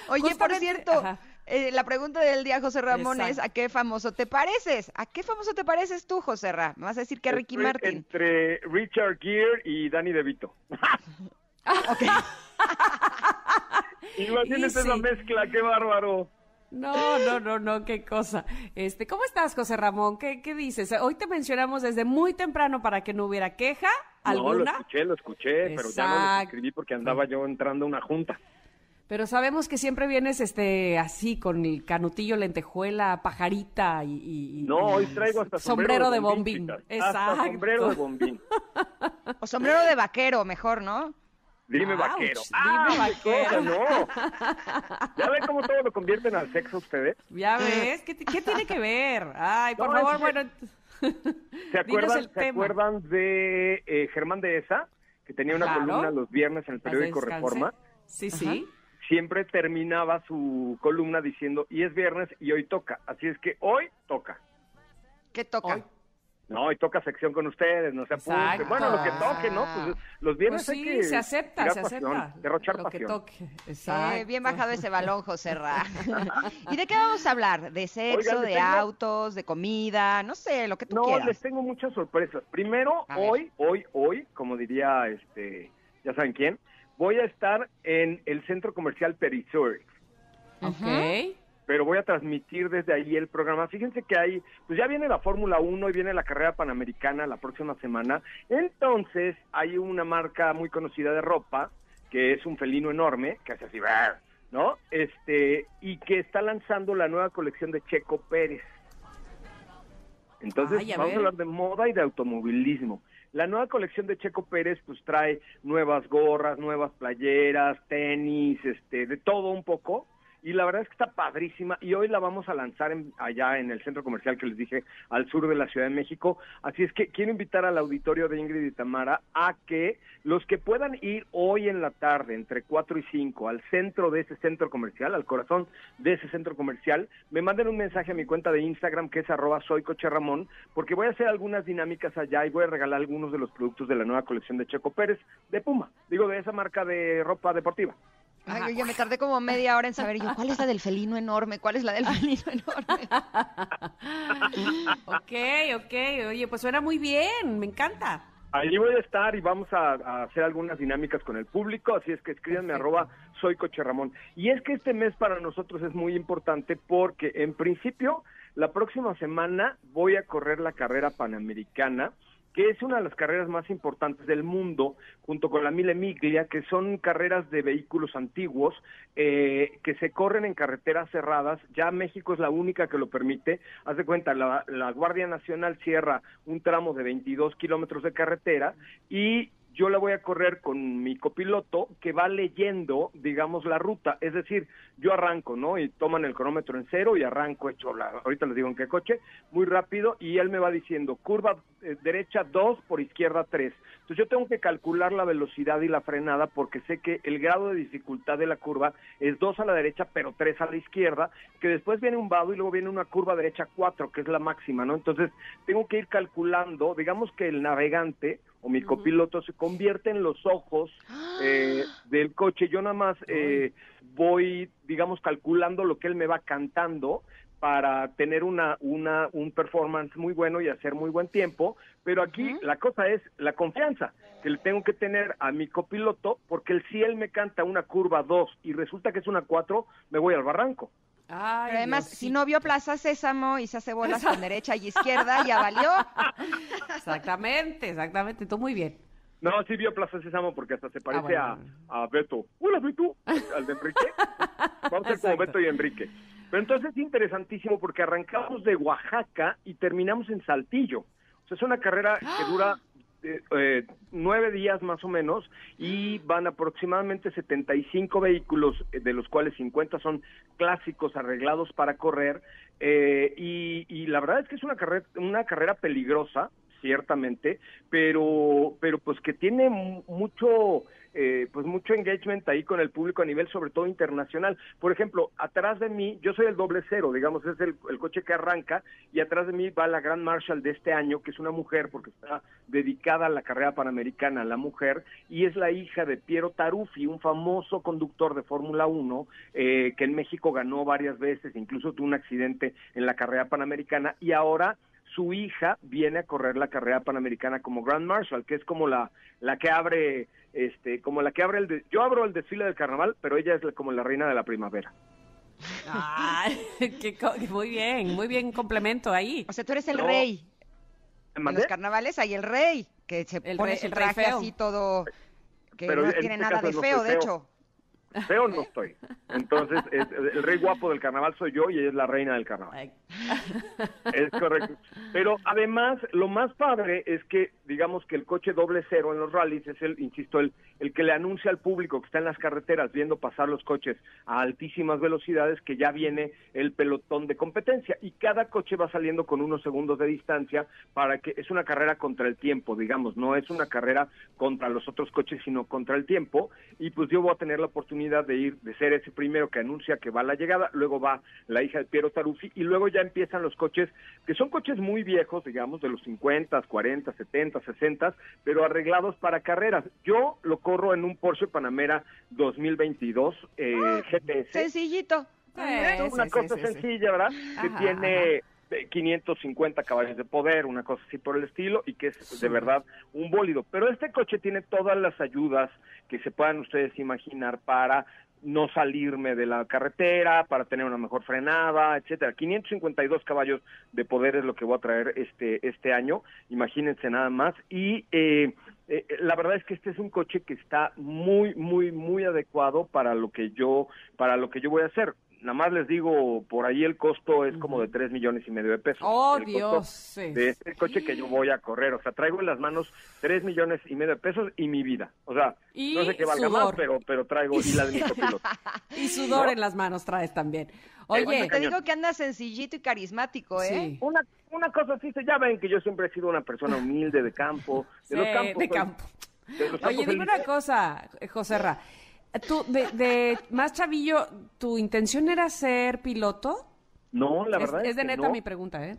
Oye, por cierto, ajá. eh, la pregunta del día, José Ramón, es. ¿a qué famoso te pareces? ¿A qué famoso te pareces tú, José Ra? ¿Me vas a decir que a Ricky Martin? Entre Richard Gere y Danny DeVito. [laughs] [laughs] Imagínate esa Easy. mezcla, qué bárbaro. No, no, no, no, qué cosa. Este, ¿cómo estás, José Ramón? ¿Qué, qué dices? Hoy te mencionamos desde muy temprano para que no hubiera queja No, lo alguna. escuché, lo escuché, pero ya no lo escribí porque andaba yo entrando a una junta. Pero sabemos que siempre vienes este así con el canutillo, lentejuela, pajarita y, y- No, hoy traigo hasta sombrero de bombín. bombín. chicas. Hasta Exacto. sombrero de bombín. O sombrero de vaquero, mejor, ¿no? Dime Ouch, vaquero. dime ¡Ah, qué vaquero! cosa, no! ¿Ya ven cómo todo lo convierten al sexo ustedes? Ya ves, ¿qué, qué tiene que ver? Ay, por No, favor, es que- bueno. ¿Se acuerdan, ¿se tema. acuerdan de eh, Germán de esa? Que tenía una Claro. columna los viernes en el periódico. Reforma. Sí, sí. Siempre terminaba su columna diciendo, y es viernes y hoy toca. Así es que hoy toca. ¿Qué toca? Hoy. No, hoy toca sección con ustedes, no se. Exacto. Bueno, lo que toque, ¿no? Pues los viernes Pues hay sí, que se acepta, se pasión, acepta. derrochar Lo que toque. Eh, Exacto. bien bajado ese balón, José Ra. [laughs] ¿Y de qué vamos a hablar? ¿De sexo, Oigan, de tengo- autos, de comida? No sé, lo que tú No, quieras. les tengo muchas sorpresas. Primero, A ver. hoy, hoy, hoy, como diría este, ya saben quién, voy a estar en el centro comercial Perisur, Ok. Pero voy a transmitir desde ahí el programa. Fíjense que hay, pues ya viene la Fórmula 1 y viene la carrera panamericana la próxima semana. Entonces, hay una marca muy conocida de ropa, que es un felino enorme, que hace así, ¿no? Este, y que está lanzando la nueva colección de Checo Pérez. Entonces, Ay, a vamos ver. a hablar de moda y de automovilismo. La nueva colección de Checo Pérez pues trae nuevas gorras, nuevas playeras, tenis, este, de todo un poco. Y la verdad es que está padrísima y hoy la vamos a lanzar en- allá en el centro comercial que les dije al sur de la Ciudad de México. Así es que quiero invitar al auditorio de Ingrid y Tamara a que los que puedan ir hoy en la tarde entre 4 y 5 al centro de ese centro comercial, al corazón de ese centro comercial, me manden un mensaje a mi cuenta de Instagram que es arroba soy Coche Ramón, porque voy a hacer algunas dinámicas allá y voy a regalar algunos de los productos de la nueva colección de Checo Pérez de Puma, digo de esa marca de ropa deportiva. Ay, yo ya me tardé como media hora en saber yo cuál es la del felino enorme, cuál es la del felino enorme. [laughs] Ok, ok. Oye, pues suena muy bien. Me encanta. Allí voy a estar y vamos a, a hacer algunas dinámicas con el público, así es que escríbanme Perfecto. arroba soy Coche Ramón. Y es que este mes para nosotros es muy importante porque en principio la próxima semana voy a correr la carrera panamericana, que es una de las carreras más importantes del mundo, junto con la Mille que son carreras de vehículos antiguos eh, que se corren en carreteras cerradas. Ya México es la única que lo permite. Haz de cuenta, la, la Guardia Nacional cierra un tramo de 22 kilómetros de carretera y yo la voy a correr con mi copiloto que va leyendo, digamos, la ruta. Es decir, yo arranco, ¿no? Y toman el cronómetro en cero y arranco hecho, la, ahorita les digo en qué coche, muy rápido y él me va diciendo, curva eh, derecha 2, por izquierda 3. Entonces yo tengo que calcular la velocidad y la frenada porque sé que el grado de dificultad de la curva es 2 a la derecha, pero 3 a la izquierda, que después viene un vado y luego viene una curva derecha 4, que es la máxima, ¿no? Entonces tengo que ir calculando, digamos que el navegante o mi copiloto se convierte en los ojos eh, del coche. Yo nada más eh, voy, digamos, calculando lo que él me va cantando para tener una, una, un performance muy bueno y hacer muy buen tiempo, pero aquí la cosa es la confianza que le tengo que tener a mi copiloto, porque si él me canta una curva 2 y resulta que es una 4, me voy al barranco. Ay, Pero además, Dios, si no vio Plaza Sésamo y se hace bolas con derecha y izquierda, ya valió. [laughs] Exactamente, exactamente. Tú muy bien. No, sí vio Plaza Sésamo porque hasta se parece bueno, a, a Beto. Hola, Beto, al de Enrique. Vamos a ser como. Beto y Enrique. Pero entonces es interesantísimo porque arrancamos de Oaxaca y terminamos en Saltillo. O sea, es una carrera que dura eh, nueve días más o menos y van aproximadamente 75 vehículos, eh, de los cuales 50 son clásicos arreglados para correr. eh, y, y la verdad es que es una carrera, una carrera peligrosa, ciertamente, pero, pero pues que tiene mu- mucho, eh, pues mucho engagement ahí con el público a nivel sobre todo internacional. Por ejemplo, atrás de mí, yo soy el doble cero, digamos, es el, coche que arranca, y atrás de mí va la Grand Marshal de este año, que es una mujer, porque está dedicada a la carrera panamericana, la mujer, y es la hija de Piero Taruffi, un famoso conductor de Fórmula 1, eh, que en México ganó varias veces, incluso tuvo un accidente en la carrera panamericana, y ahora su hija viene a correr la carrera panamericana como Grand Marshal, que es como la, la que abre, este, como la que abre el, de- yo abro el desfile del carnaval, pero ella es la- como la reina de la primavera. [laughs] Qué co- muy bien, muy bien complemento ahí. O sea, tú eres el No. rey. En los carnavales hay el rey, que se El pone rey- su traje así todo, que Pero no en tiene este nada de no feo, de hecho. Feo no estoy. Entonces, es- el rey guapo del carnaval soy yo y ella es la reina del carnaval. Ay, Es correcto. Pero además, lo más padre es que digamos que el coche doble cero en los rallies es el, insisto, el, el que le anuncia al público que está en las carreteras viendo pasar los coches a altísimas velocidades que ya viene el pelotón de competencia. Y cada coche va saliendo con unos segundos de distancia para que es una carrera contra el tiempo, digamos, no es una carrera contra los otros coches, sino contra el tiempo. Y pues yo voy a tener la oportunidad de ir, de ser ese primero que anuncia que va la llegada, luego va la hija de Piero Taruffi y luego ya empiezan los coches que son coches muy viejos, digamos, de los 50, 40, 70, 60, pero arreglados para carreras. Yo lo corro en un Porsche Panamera 2022 eh, GTS. Sencillito. Eh, Es una sí, cosa sí, sí, sí. sencilla, ¿verdad? que Ajá, tiene eh, 550 caballos de poder, una cosa así por el estilo, y que es de verdad un bólido. Pero este coche tiene todas las ayudas que se puedan ustedes imaginar para no salirme de la carretera, para tener una mejor frenada, etcétera. 552 caballos de poder es lo que voy a traer este este año, imagínense nada más. Y eh, eh, la verdad es que este es un coche que está muy, muy, muy adecuado para lo que yo, para lo que yo voy a hacer. Nada más les digo, por ahí el costo es como de tres millones y medio de pesos. Oh, El Dios. sí. de este coche que yo voy a correr. O sea, traigo en las manos tres millones y medio de pesos y mi vida. O sea, Y no sé qué valga sudor. más, pero, pero traigo y la de mi copiloto. [laughs] Y sudor en las manos traes también. Oye, Oye, te digo que anda sencillito y carismático, ¿eh? sí. Una, una cosa así, se- ya ven que yo siempre he sido una persona humilde de campo. De los Sí, campos. de pues, campo. de los Oye, campos dime del- una cosa, José Ra. Tú, de, de más chavillo, ¿tu intención era ser piloto? No, la verdad es, es de que neta no. mi pregunta, ¿eh?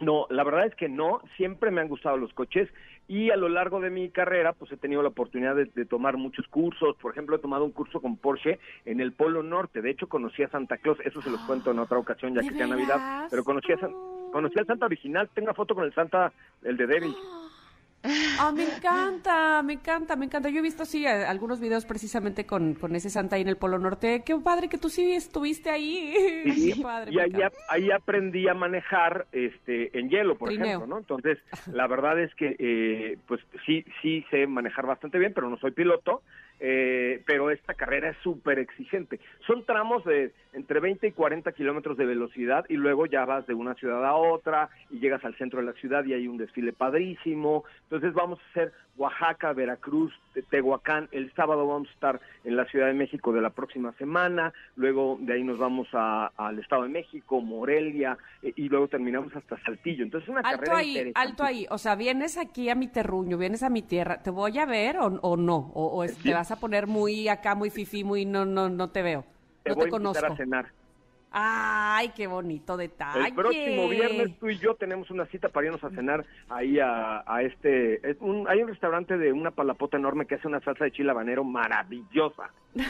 No, la verdad es que no, siempre me han gustado los coches y a lo largo de mi carrera pues he tenido la oportunidad de, de tomar muchos cursos, por ejemplo he tomado un curso con Porsche en el Polo Norte, de hecho conocí a Santa Claus, eso se los cuento en otra ocasión ya ¿De que sea Navidad, pero conocí a San- conocí al Santa original, tengo una foto con el Santa, el de Devil. Ah, me encanta, me encanta, me encanta. Yo he visto, sí, a- algunos videos precisamente con, con ese Santa ahí en el Polo Norte. Qué padre que tú sí estuviste ahí. Sí, [laughs] Qué padre. y ahí, ahí aprendí a manejar este en hielo, por Trineo. ejemplo, ¿no? Entonces, [laughs] la verdad es que, eh, pues sí, sí sé manejar bastante bien, pero no soy piloto, eh, pero esta carrera es súper exigente. Son tramos de entre 20 y 40 kilómetros de velocidad y luego ya vas de una ciudad a otra y llegas al centro de la ciudad y hay un desfile padrísimo. Entonces vamos a hacer Oaxaca, Veracruz, Te- Tehuacán. El sábado vamos a estar en la Ciudad de México de la próxima semana. Luego de ahí nos vamos a- al Estado de México, Morelia eh, y luego terminamos hasta Saltillo. Entonces una Alto carrera ahí, interesante. alto ahí. O sea, vienes aquí a mi terruño, vienes a mi tierra. ¿Te voy a ver o, o no? ¿O, o es- Sí. te vas a poner muy acá, muy fifí, muy no, no, no te veo? Te No voy te a conozco. a cenar. Ay, qué bonito detalle. El próximo viernes tú y yo tenemos una cita para irnos a cenar ahí a, a este... es un- hay un restaurante de una palapota enorme que hace una salsa de chile habanero maravillosa. [laughs]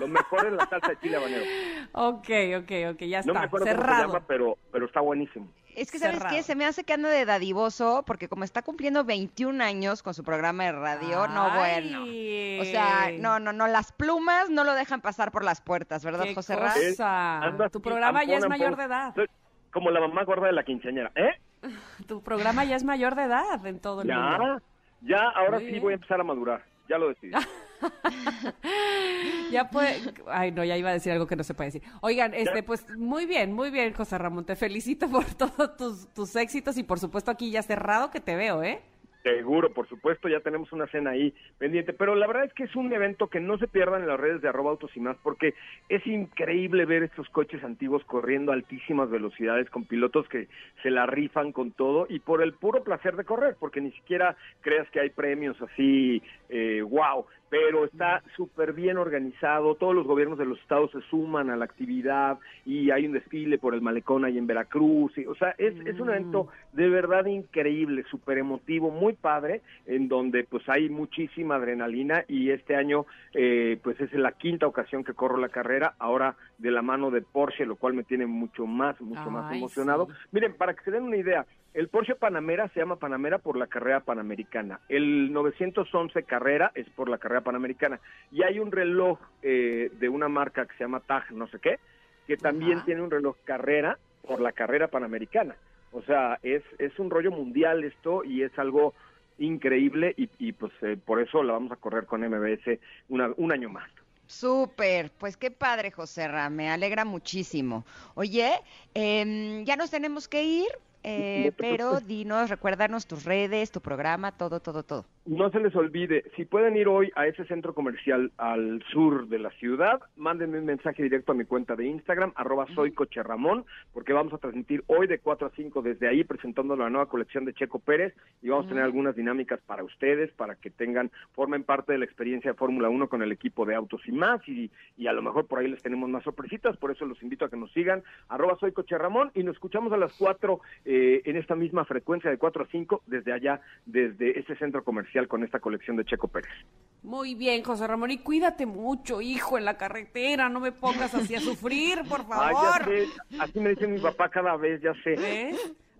Lo mejor es la salsa de chile habanero. Ok, ok, ok, ya No me está. acuerdo cómo se Cerrado. llama, pero, pero está buenísimo. Es que, ¿sabes Cerrado. qué? Se me hace que anda de dadivoso, porque como está cumpliendo 21 años con su programa de radio, no, bueno. O sea, no, no, no, las plumas no lo dejan pasar por las puertas, ¿verdad, Qué José Ra? cosa. Es- anda tu programa ya es mayor ampón. de edad. Soy como la mamá gorda de la quinceañera. ¿Eh? [laughs] Tu programa ya es mayor de edad en todo el mundo. Ya, ya, ahora Muy sí bien. voy a empezar a madurar. Ya lo decidí. [laughs] [laughs] Ya puede. Ay, no, ya iba a decir algo que no se puede decir. Oigan, este, pues muy bien, muy bien, José Ramón. Te felicito por [laughs] todos tus, tus éxitos y por supuesto aquí ya cerrado que te veo, ¿eh? Seguro, por supuesto, ya tenemos una cena ahí pendiente, pero la verdad es que es un evento que no se pierdan en las redes de arroba autos y más, porque es increíble ver estos coches antiguos corriendo a altísimas velocidades con pilotos que se la rifan con todo y por el puro placer de correr, porque ni siquiera creas que hay premios así, eh, wow, pero está súper bien organizado, todos los gobiernos de los estados se suman a la actividad y hay un desfile por el malecón ahí en Veracruz, y, o sea, es, es un evento de verdad increíble, súper emotivo, muy padre, en donde pues hay muchísima adrenalina y este año eh, pues es la quinta ocasión que corro la carrera, ahora de la mano de Porsche, lo cual me tiene mucho más, mucho más emocionado. sí. Miren, para que se den una idea, el Porsche Panamera se llama Panamera por la carrera panamericana. El 911 carrera es por la carrera panamericana. Y hay un reloj eh, de una marca que se llama TAG, no sé qué, que también Ajá. tiene un reloj carrera por la carrera panamericana. O sea, es, es un rollo mundial esto y es algo increíble y, y pues eh, por eso la vamos a correr con MBS una- un año más. Súper, pues qué padre, José Ra, me alegra muchísimo. Oye, em, ya nos tenemos que ir, eh, pero dinos, recuérdanos tus redes, tu programa, todo, todo, todo. No se les olvide, si pueden ir hoy a ese centro comercial al sur de la ciudad, mándenme un mensaje directo a mi cuenta de Instagram, arroba porque vamos a transmitir hoy de 4 a 5 desde ahí presentando la nueva colección de Checo Pérez y vamos a tener algunas dinámicas para ustedes, para que tengan, formen parte de la experiencia de Fórmula 1 con el equipo de Autos y más, y, y a lo mejor por ahí les tenemos más sorpresitas, por eso los invito a que nos sigan, arroba y nos escuchamos a las 4 eh, en esta misma frecuencia de 4 a 5 desde allá, desde ese centro comercial con esta colección de Checo Pérez. Muy bien, José Ramón, y cuídate mucho, hijo, en la carretera, no me pongas así a sufrir, por Ay, ya favor. sé, así me dice mi papá cada vez, ya sé. ¿Eh?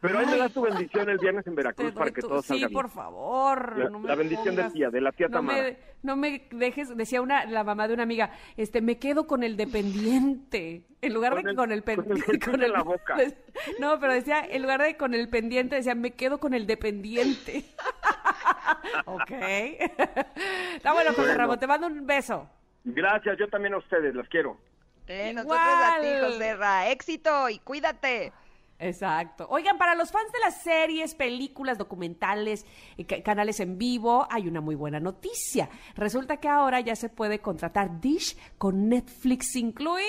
Pero ahí me da tu bendición el viernes en Veracruz para que tu- todo sí, salga bien. por favor. La- no me la bendición de pongas- tía, de la tía no Tamara. Me, no me dejes, decía una, la mamá de una amiga, este, me quedo con el dependiente. En lugar Con de el- con el con el pendiente. Jesús en la boca. No, pero decía, en lugar de con el pendiente, decía, me quedo con el dependiente. [laughs] ok. Está bueno, José Bueno. Ramón, te mando un beso. Gracias, yo también a ustedes, las quiero. Eh, nosotros a ti, Igual. José Ra. Éxito y cuídate. Exacto. Oigan, para los fans de las series, películas, documentales, canales en vivo, hay una muy buena noticia. Resulta que ahora ya se puede contratar Dish con Netflix incluido.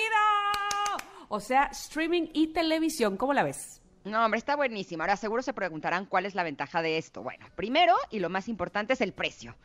O sea, streaming y televisión. ¿Cómo la ves? No, hombre, está buenísimo. Ahora seguro se preguntarán cuál es la ventaja de esto. Bueno, primero y lo más importante es el precio,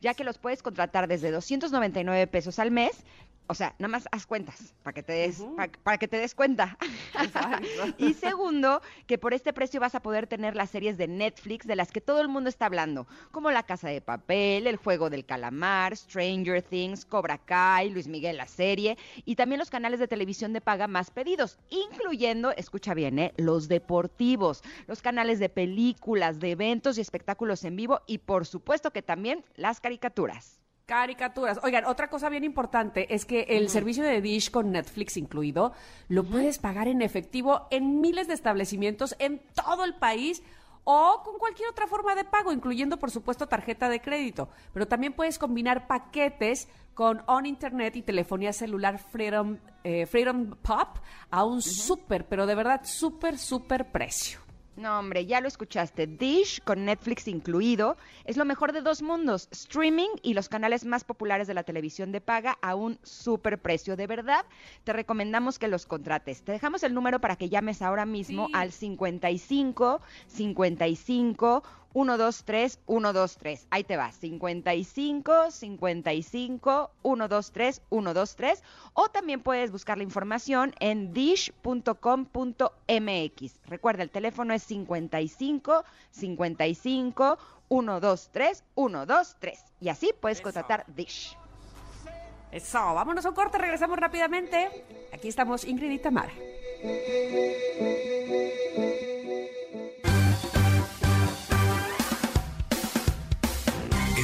ya que los puedes contratar desde 299 pesos al mes. O sea, nada más haz cuentas para que te des, pa- para, que te des cuenta. [laughs] y segundo, que por este precio vas a poder tener las series de Netflix de las que todo el mundo está hablando, como La Casa de Papel, El Juego del Calamar, Stranger Things, Cobra Kai, Luis Miguel la serie y también los canales de televisión de paga más pedidos, incluyendo, escucha bien, ¿eh? los deportivos, los canales de películas, de eventos y espectáculos en vivo y por supuesto que también las caricaturas. Caricaturas. Oigan, otra cosa bien importante es que el servicio de Dish con Netflix incluido lo puedes pagar en efectivo en miles de establecimientos en todo el país o con cualquier otra forma de pago, incluyendo por supuesto tarjeta de crédito. Pero también puedes combinar paquetes con On Internet y telefonía celular Freedom, eh, Freedom Pop a un súper, pero de verdad súper, súper precio. No, hombre, ya lo escuchaste. Dish, con Netflix incluido, es lo mejor de dos mundos. Streaming y los canales más populares de la televisión de paga a un super precio. De verdad, te recomendamos que los contrates. Te dejamos el número para que llames ahora mismo Sí. al 55 55 123 123. Ahí te va. 55 55 123 123. O también puedes buscar la información en dish.com.mx. Recuerda, el teléfono es 55 55 123 123. Y así puedes contratar Dish. Eso, vámonos a un corte, regresamos rápidamente. Aquí estamos Ingrid y Tamara.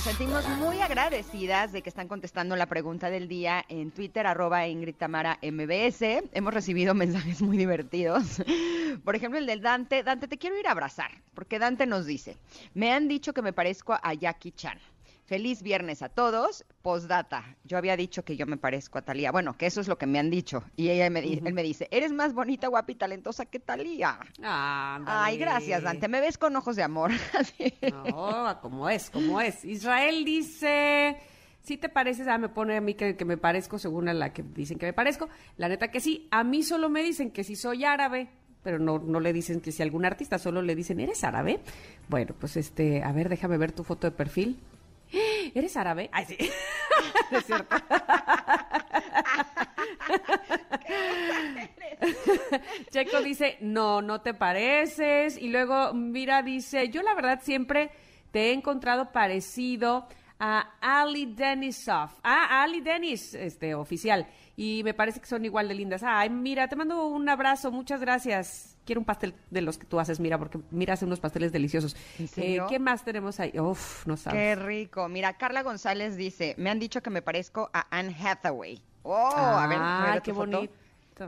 Nos sentimos muy agradecidas de que están contestando la pregunta del día en Twitter, arroba Ingrid Tamara MBS. Hemos recibido mensajes muy divertidos. Por ejemplo, el del Dante. Dante, te quiero ir a abrazar, porque Dante nos dice, me han dicho que me parezco a Jackie Chan. Feliz viernes a todos. Postdata. Yo había dicho que yo me parezco a Talía. Bueno, que eso es lo que me han dicho. Y ella me, di- él me dice, eres más bonita, guapa y talentosa que Talía. Ay, gracias, Dante. Me ves con ojos de amor. [laughs] No, como es, como es. Israel dice, si te pareces, ah, me pone a mí que, que me parezco según a la que dicen que me parezco. La neta que sí, a mí solo me dicen que si soy árabe, pero no, no le dicen que si algún artista, solo le dicen, ¿eres árabe? Bueno, pues este, a ver, déjame ver tu foto de perfil. ¿Eres árabe? Ay, sí. No [laughs] es cierto. [laughs] Checo dice, no, no te pareces. Y luego Mira dice, yo la verdad siempre te he encontrado parecido a Ali Denisov. Ah, Ali Denis, este, oficial. Y me parece que son igual de lindas. Ay, mira, te mando un abrazo, muchas gracias. Quiero un pastel de los que tú haces, mira, porque mira, hace unos pasteles deliciosos. Eh, ¿Qué más tenemos ahí? Uf, no sabes. Qué rico. Mira, Carla González dice, me han dicho que me parezco a Anne Hathaway. Oh, a ver, Ah, ¿me ves qué foto? bonito.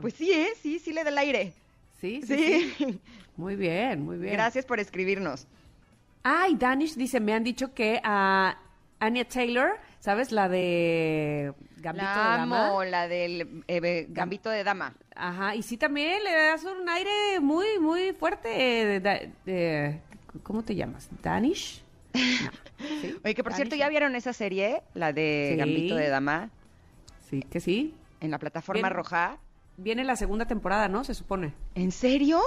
Pues sí, ¿eh? Sí, sí le da el aire. Sí, sí, Sí. sí. [laughs] Muy bien, muy bien. Gracias por escribirnos. Ay, Danish dice, me han dicho que a Anya Taylor, ¿sabes? La de Gambito la de Dama. la del eh, Gambito de Dama. Ajá, y sí también le das un aire muy, muy fuerte. de- de- de- ¿Cómo te llamas? ¿Danish? No. [laughs] Sí, Oye, que por cierto. ¿ya vieron esa serie? La de Sí. Gambito de Dama, Sí, que sí. en la plataforma Bien. roja. Viene la segunda temporada, ¿no? Se supone. ¿En serio?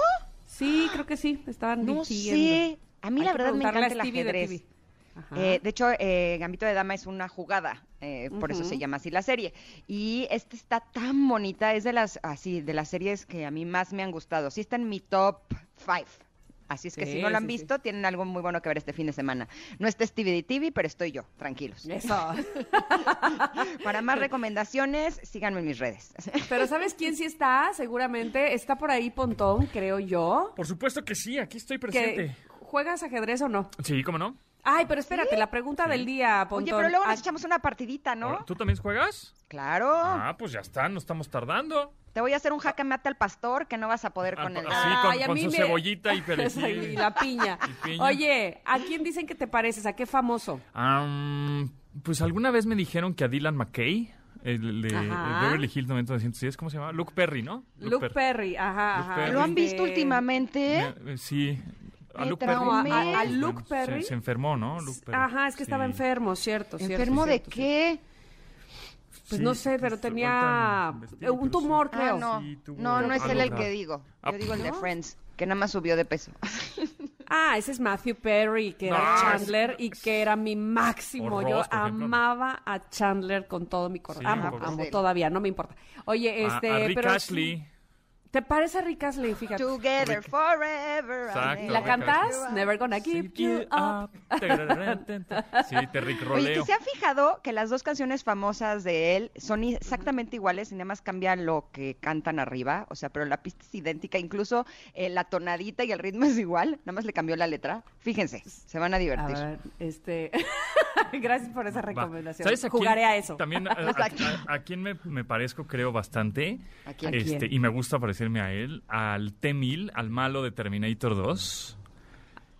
Sí, creo que sí. Estaban No diciendo. sé. A mí Hay la verdad me encanta el ajedrez. Eh, de hecho, eh, Gambito de Dama es una jugada, eh, por eso se llama así la serie. Y esta está tan bonita, es de las así de las series que a mí más me han gustado. Sí está en mi top five. Así es que Sí, si no lo han sí, sí. visto, tienen algo muy bueno que ver este fin de semana. No está Stevie de TV, pero estoy yo, tranquilos. Eso. [laughs] Para más recomendaciones, síganme en mis redes. Pero ¿sabes quién sí está? Seguramente está por ahí Pontón, creo yo. Por supuesto que sí, aquí estoy presente. ¿Juegas ajedrez o no? Sí, ¿cómo no? Ay, pero espérate, la pregunta del día, Pontón. Oye, pero luego nos echamos una partidita, ¿no? ¿Tú también juegas? Claro. Ah, pues ya está, no estamos tardando. Te voy a hacer un jaque mate al pastor que no vas a poder Ah, con el... así, con- Ay, a con mí su me- cebollita y [laughs] y perejil. la piña. Y piña. Oye, ¿a quién dicen que te pareces? ¿A qué famoso? Am, pues alguna vez me dijeron que a Dylan McKay, el de. Beverly Hills 90210, ¿cómo se llama? Luke Perry, ¿no? Luke, Perry, ajá, Luke ajá. Perry. ¿Lo han visto últimamente? Me- eh, sí. A Luke. Perry. ¿A- a pues, Luke bueno, Perry? Se, se enfermó, ¿no? Luke Perry. Ajá, es que estaba enfermo, cierto, cierto. ¿Enfermo de cierto, qué? Pues Sí, no sé, pero ahorita tenía un pero tumor, sí. creo. Ah, no. Sí, tuvo no, no es él el que digo. Ah, Yo digo el de. Friends, que nada más subió de peso. [laughs] Ah, ese es Matthew Perry, que era Chandler y que era mi máximo. Yo ejemplo. amaba a Chandler con todo mi corazón. Sí, amo, amo todavía, no me importa. Oye, A- este, a, Rick pero Ashley. ¿Te parece a Rick Astley? Fíjate. Together Rick- forever. Exacto, ¿Y la Rick cantas? Astley. Never gonna give you up. Sí, te Rick Oye, roleo. ¿que se han fijado que las dos canciones famosas de él son exactamente iguales y nada más cambia lo que cantan arriba? O sea, pero la pista es idéntica, incluso eh, la tonadita y el ritmo es igual, nada más le cambió la letra. Fíjense, se van a A divertir. ver, este... [laughs] Gracias por esa recomendación. ¿Sabes a quién- Jugaré a eso. También a, a- [laughs] a- a quién me, me parezco, creo, bastante. ¿A quién? ¿A Este, quién? y me gusta parecerme a él, al T-1000, al malo de Terminator 2.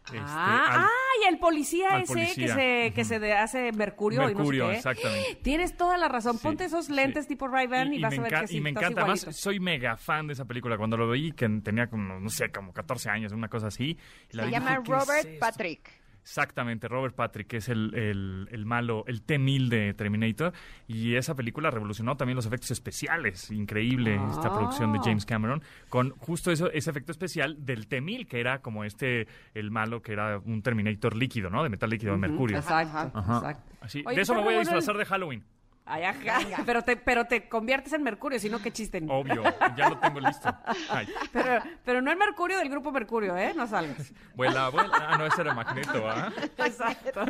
Este, ah, al- ay, el policía ese policía. que se, que Ujú. se hace mercurio, Mercurio, y no sé qué. exactamente. Tienes toda la razón. Sí, Ponte esos sí. lentes tipo Ray-Ban y, vas me a ver que sí, y me estás encanta. Además, igualito. soy mega fan de esa película. Cuando lo veí, que tenía como, no sé, como 14 años, una cosa así. y la Se vi y llama dije, ¿qué es Robert esto? Patrick. Exactamente, Robert Patrick, que es el, el, el malo, el T-1000 de Terminator. Y esa película revolucionó también los efectos especiales. Increíble esta producción de Ah. James Cameron. Con justo eso, ese efecto especial del T-1000, que era como este, el malo, que era un Terminator líquido, ¿no? De metal líquido de mercurio. Exacto, Ajá. exacto. Así, Oye, de eso me voy a el- disfrazar de Halloween. Ay, ajá. Pero te, pero te conviertes en Mercurio, si no, qué chiste. Obvio, ya lo tengo listo. Ay, Pero, pero no el Mercurio del grupo Mercurio, ¿eh? No salgas. vuela, vuela. Ah, no, ese era Magneto, ¿ah? Exacto.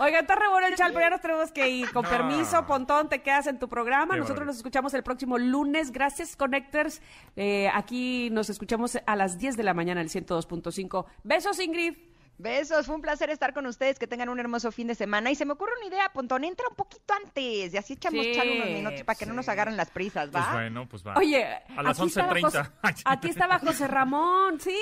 Oiga, está re bueno el chal, pero ya nos tenemos que ir. Con No. permiso, Pontón, te quedas en tu programa. Qué Nosotros nos escuchamos el próximo lunes. Gracias, Connectors. Eh, aquí nos escuchamos a las 10 de la mañana, el 102.5. Besos, Ingrid. Besos, fue un placer estar con ustedes, que tengan un hermoso fin de semana. Y se me ocurre una idea, Pontón, entra un poquito antes y así echamos Sí, chal unos minutos para que no nos agarren las prisas, ¿va? Pues bueno, pues va. Oye, a las aquí estaba 11.30. José- [laughs] Aquí estaba José Ramón, sí.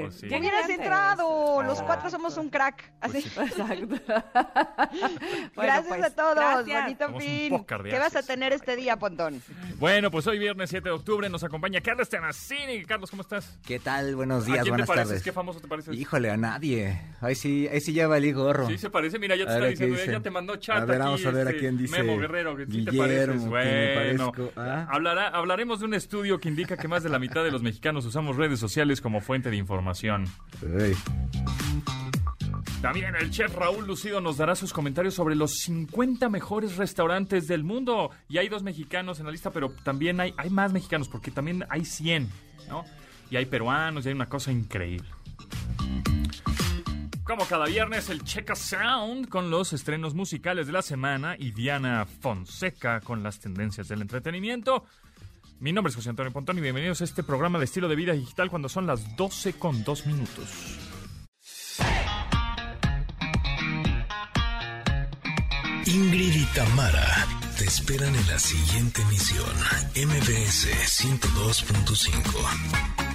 Pues sí. Llegué Hubieras antes. entrado, los Oh. cuatro somos un crack. Así. [laughs] [laughs] Exacto. Bueno, gracias pues, a todos, gracias. bonito Somos fin. ¿Qué vas a tener este día, Pontón? Bueno, pues hoy viernes 7 de octubre nos acompaña Carlos Tenacini. Carlos, ¿cómo estás? ¿Qué tal? Buenos ¿A días, quién buenas te pareces? tardes. ¿Qué famoso te pareces? Híjole, a nadie. Ahí sí, ahí sí ya valí gorro. Sí, se parece. Mira, ya te A está ¿qué diciendo, ya te mandó chat A ver, aquí, vamos a ver a este, quién dice Memo Guerrero, sí te pareces. Bueno, ¿ah? hablará, hablaremos de un estudio que indica que más de la mitad de los mexicanos usamos redes sociales como fuente de información. También el chef Raúl Lucido nos dará sus comentarios sobre los 50 mejores restaurantes del mundo. Y hay dos mexicanos en la lista, pero también hay, hay más mexicanos, porque también hay 100, ¿no? Y hay peruanos, y hay una cosa increíble. Como cada viernes, el Checa Sound con los estrenos musicales de la semana y Diana Fonseca con las tendencias del entretenimiento. Mi nombre es José Antonio Pontón y bienvenidos a este programa de estilo de vida digital cuando son las 12 con 2 minutos. Ingrid y Tamara te esperan en la siguiente emisión, MBS 102.5.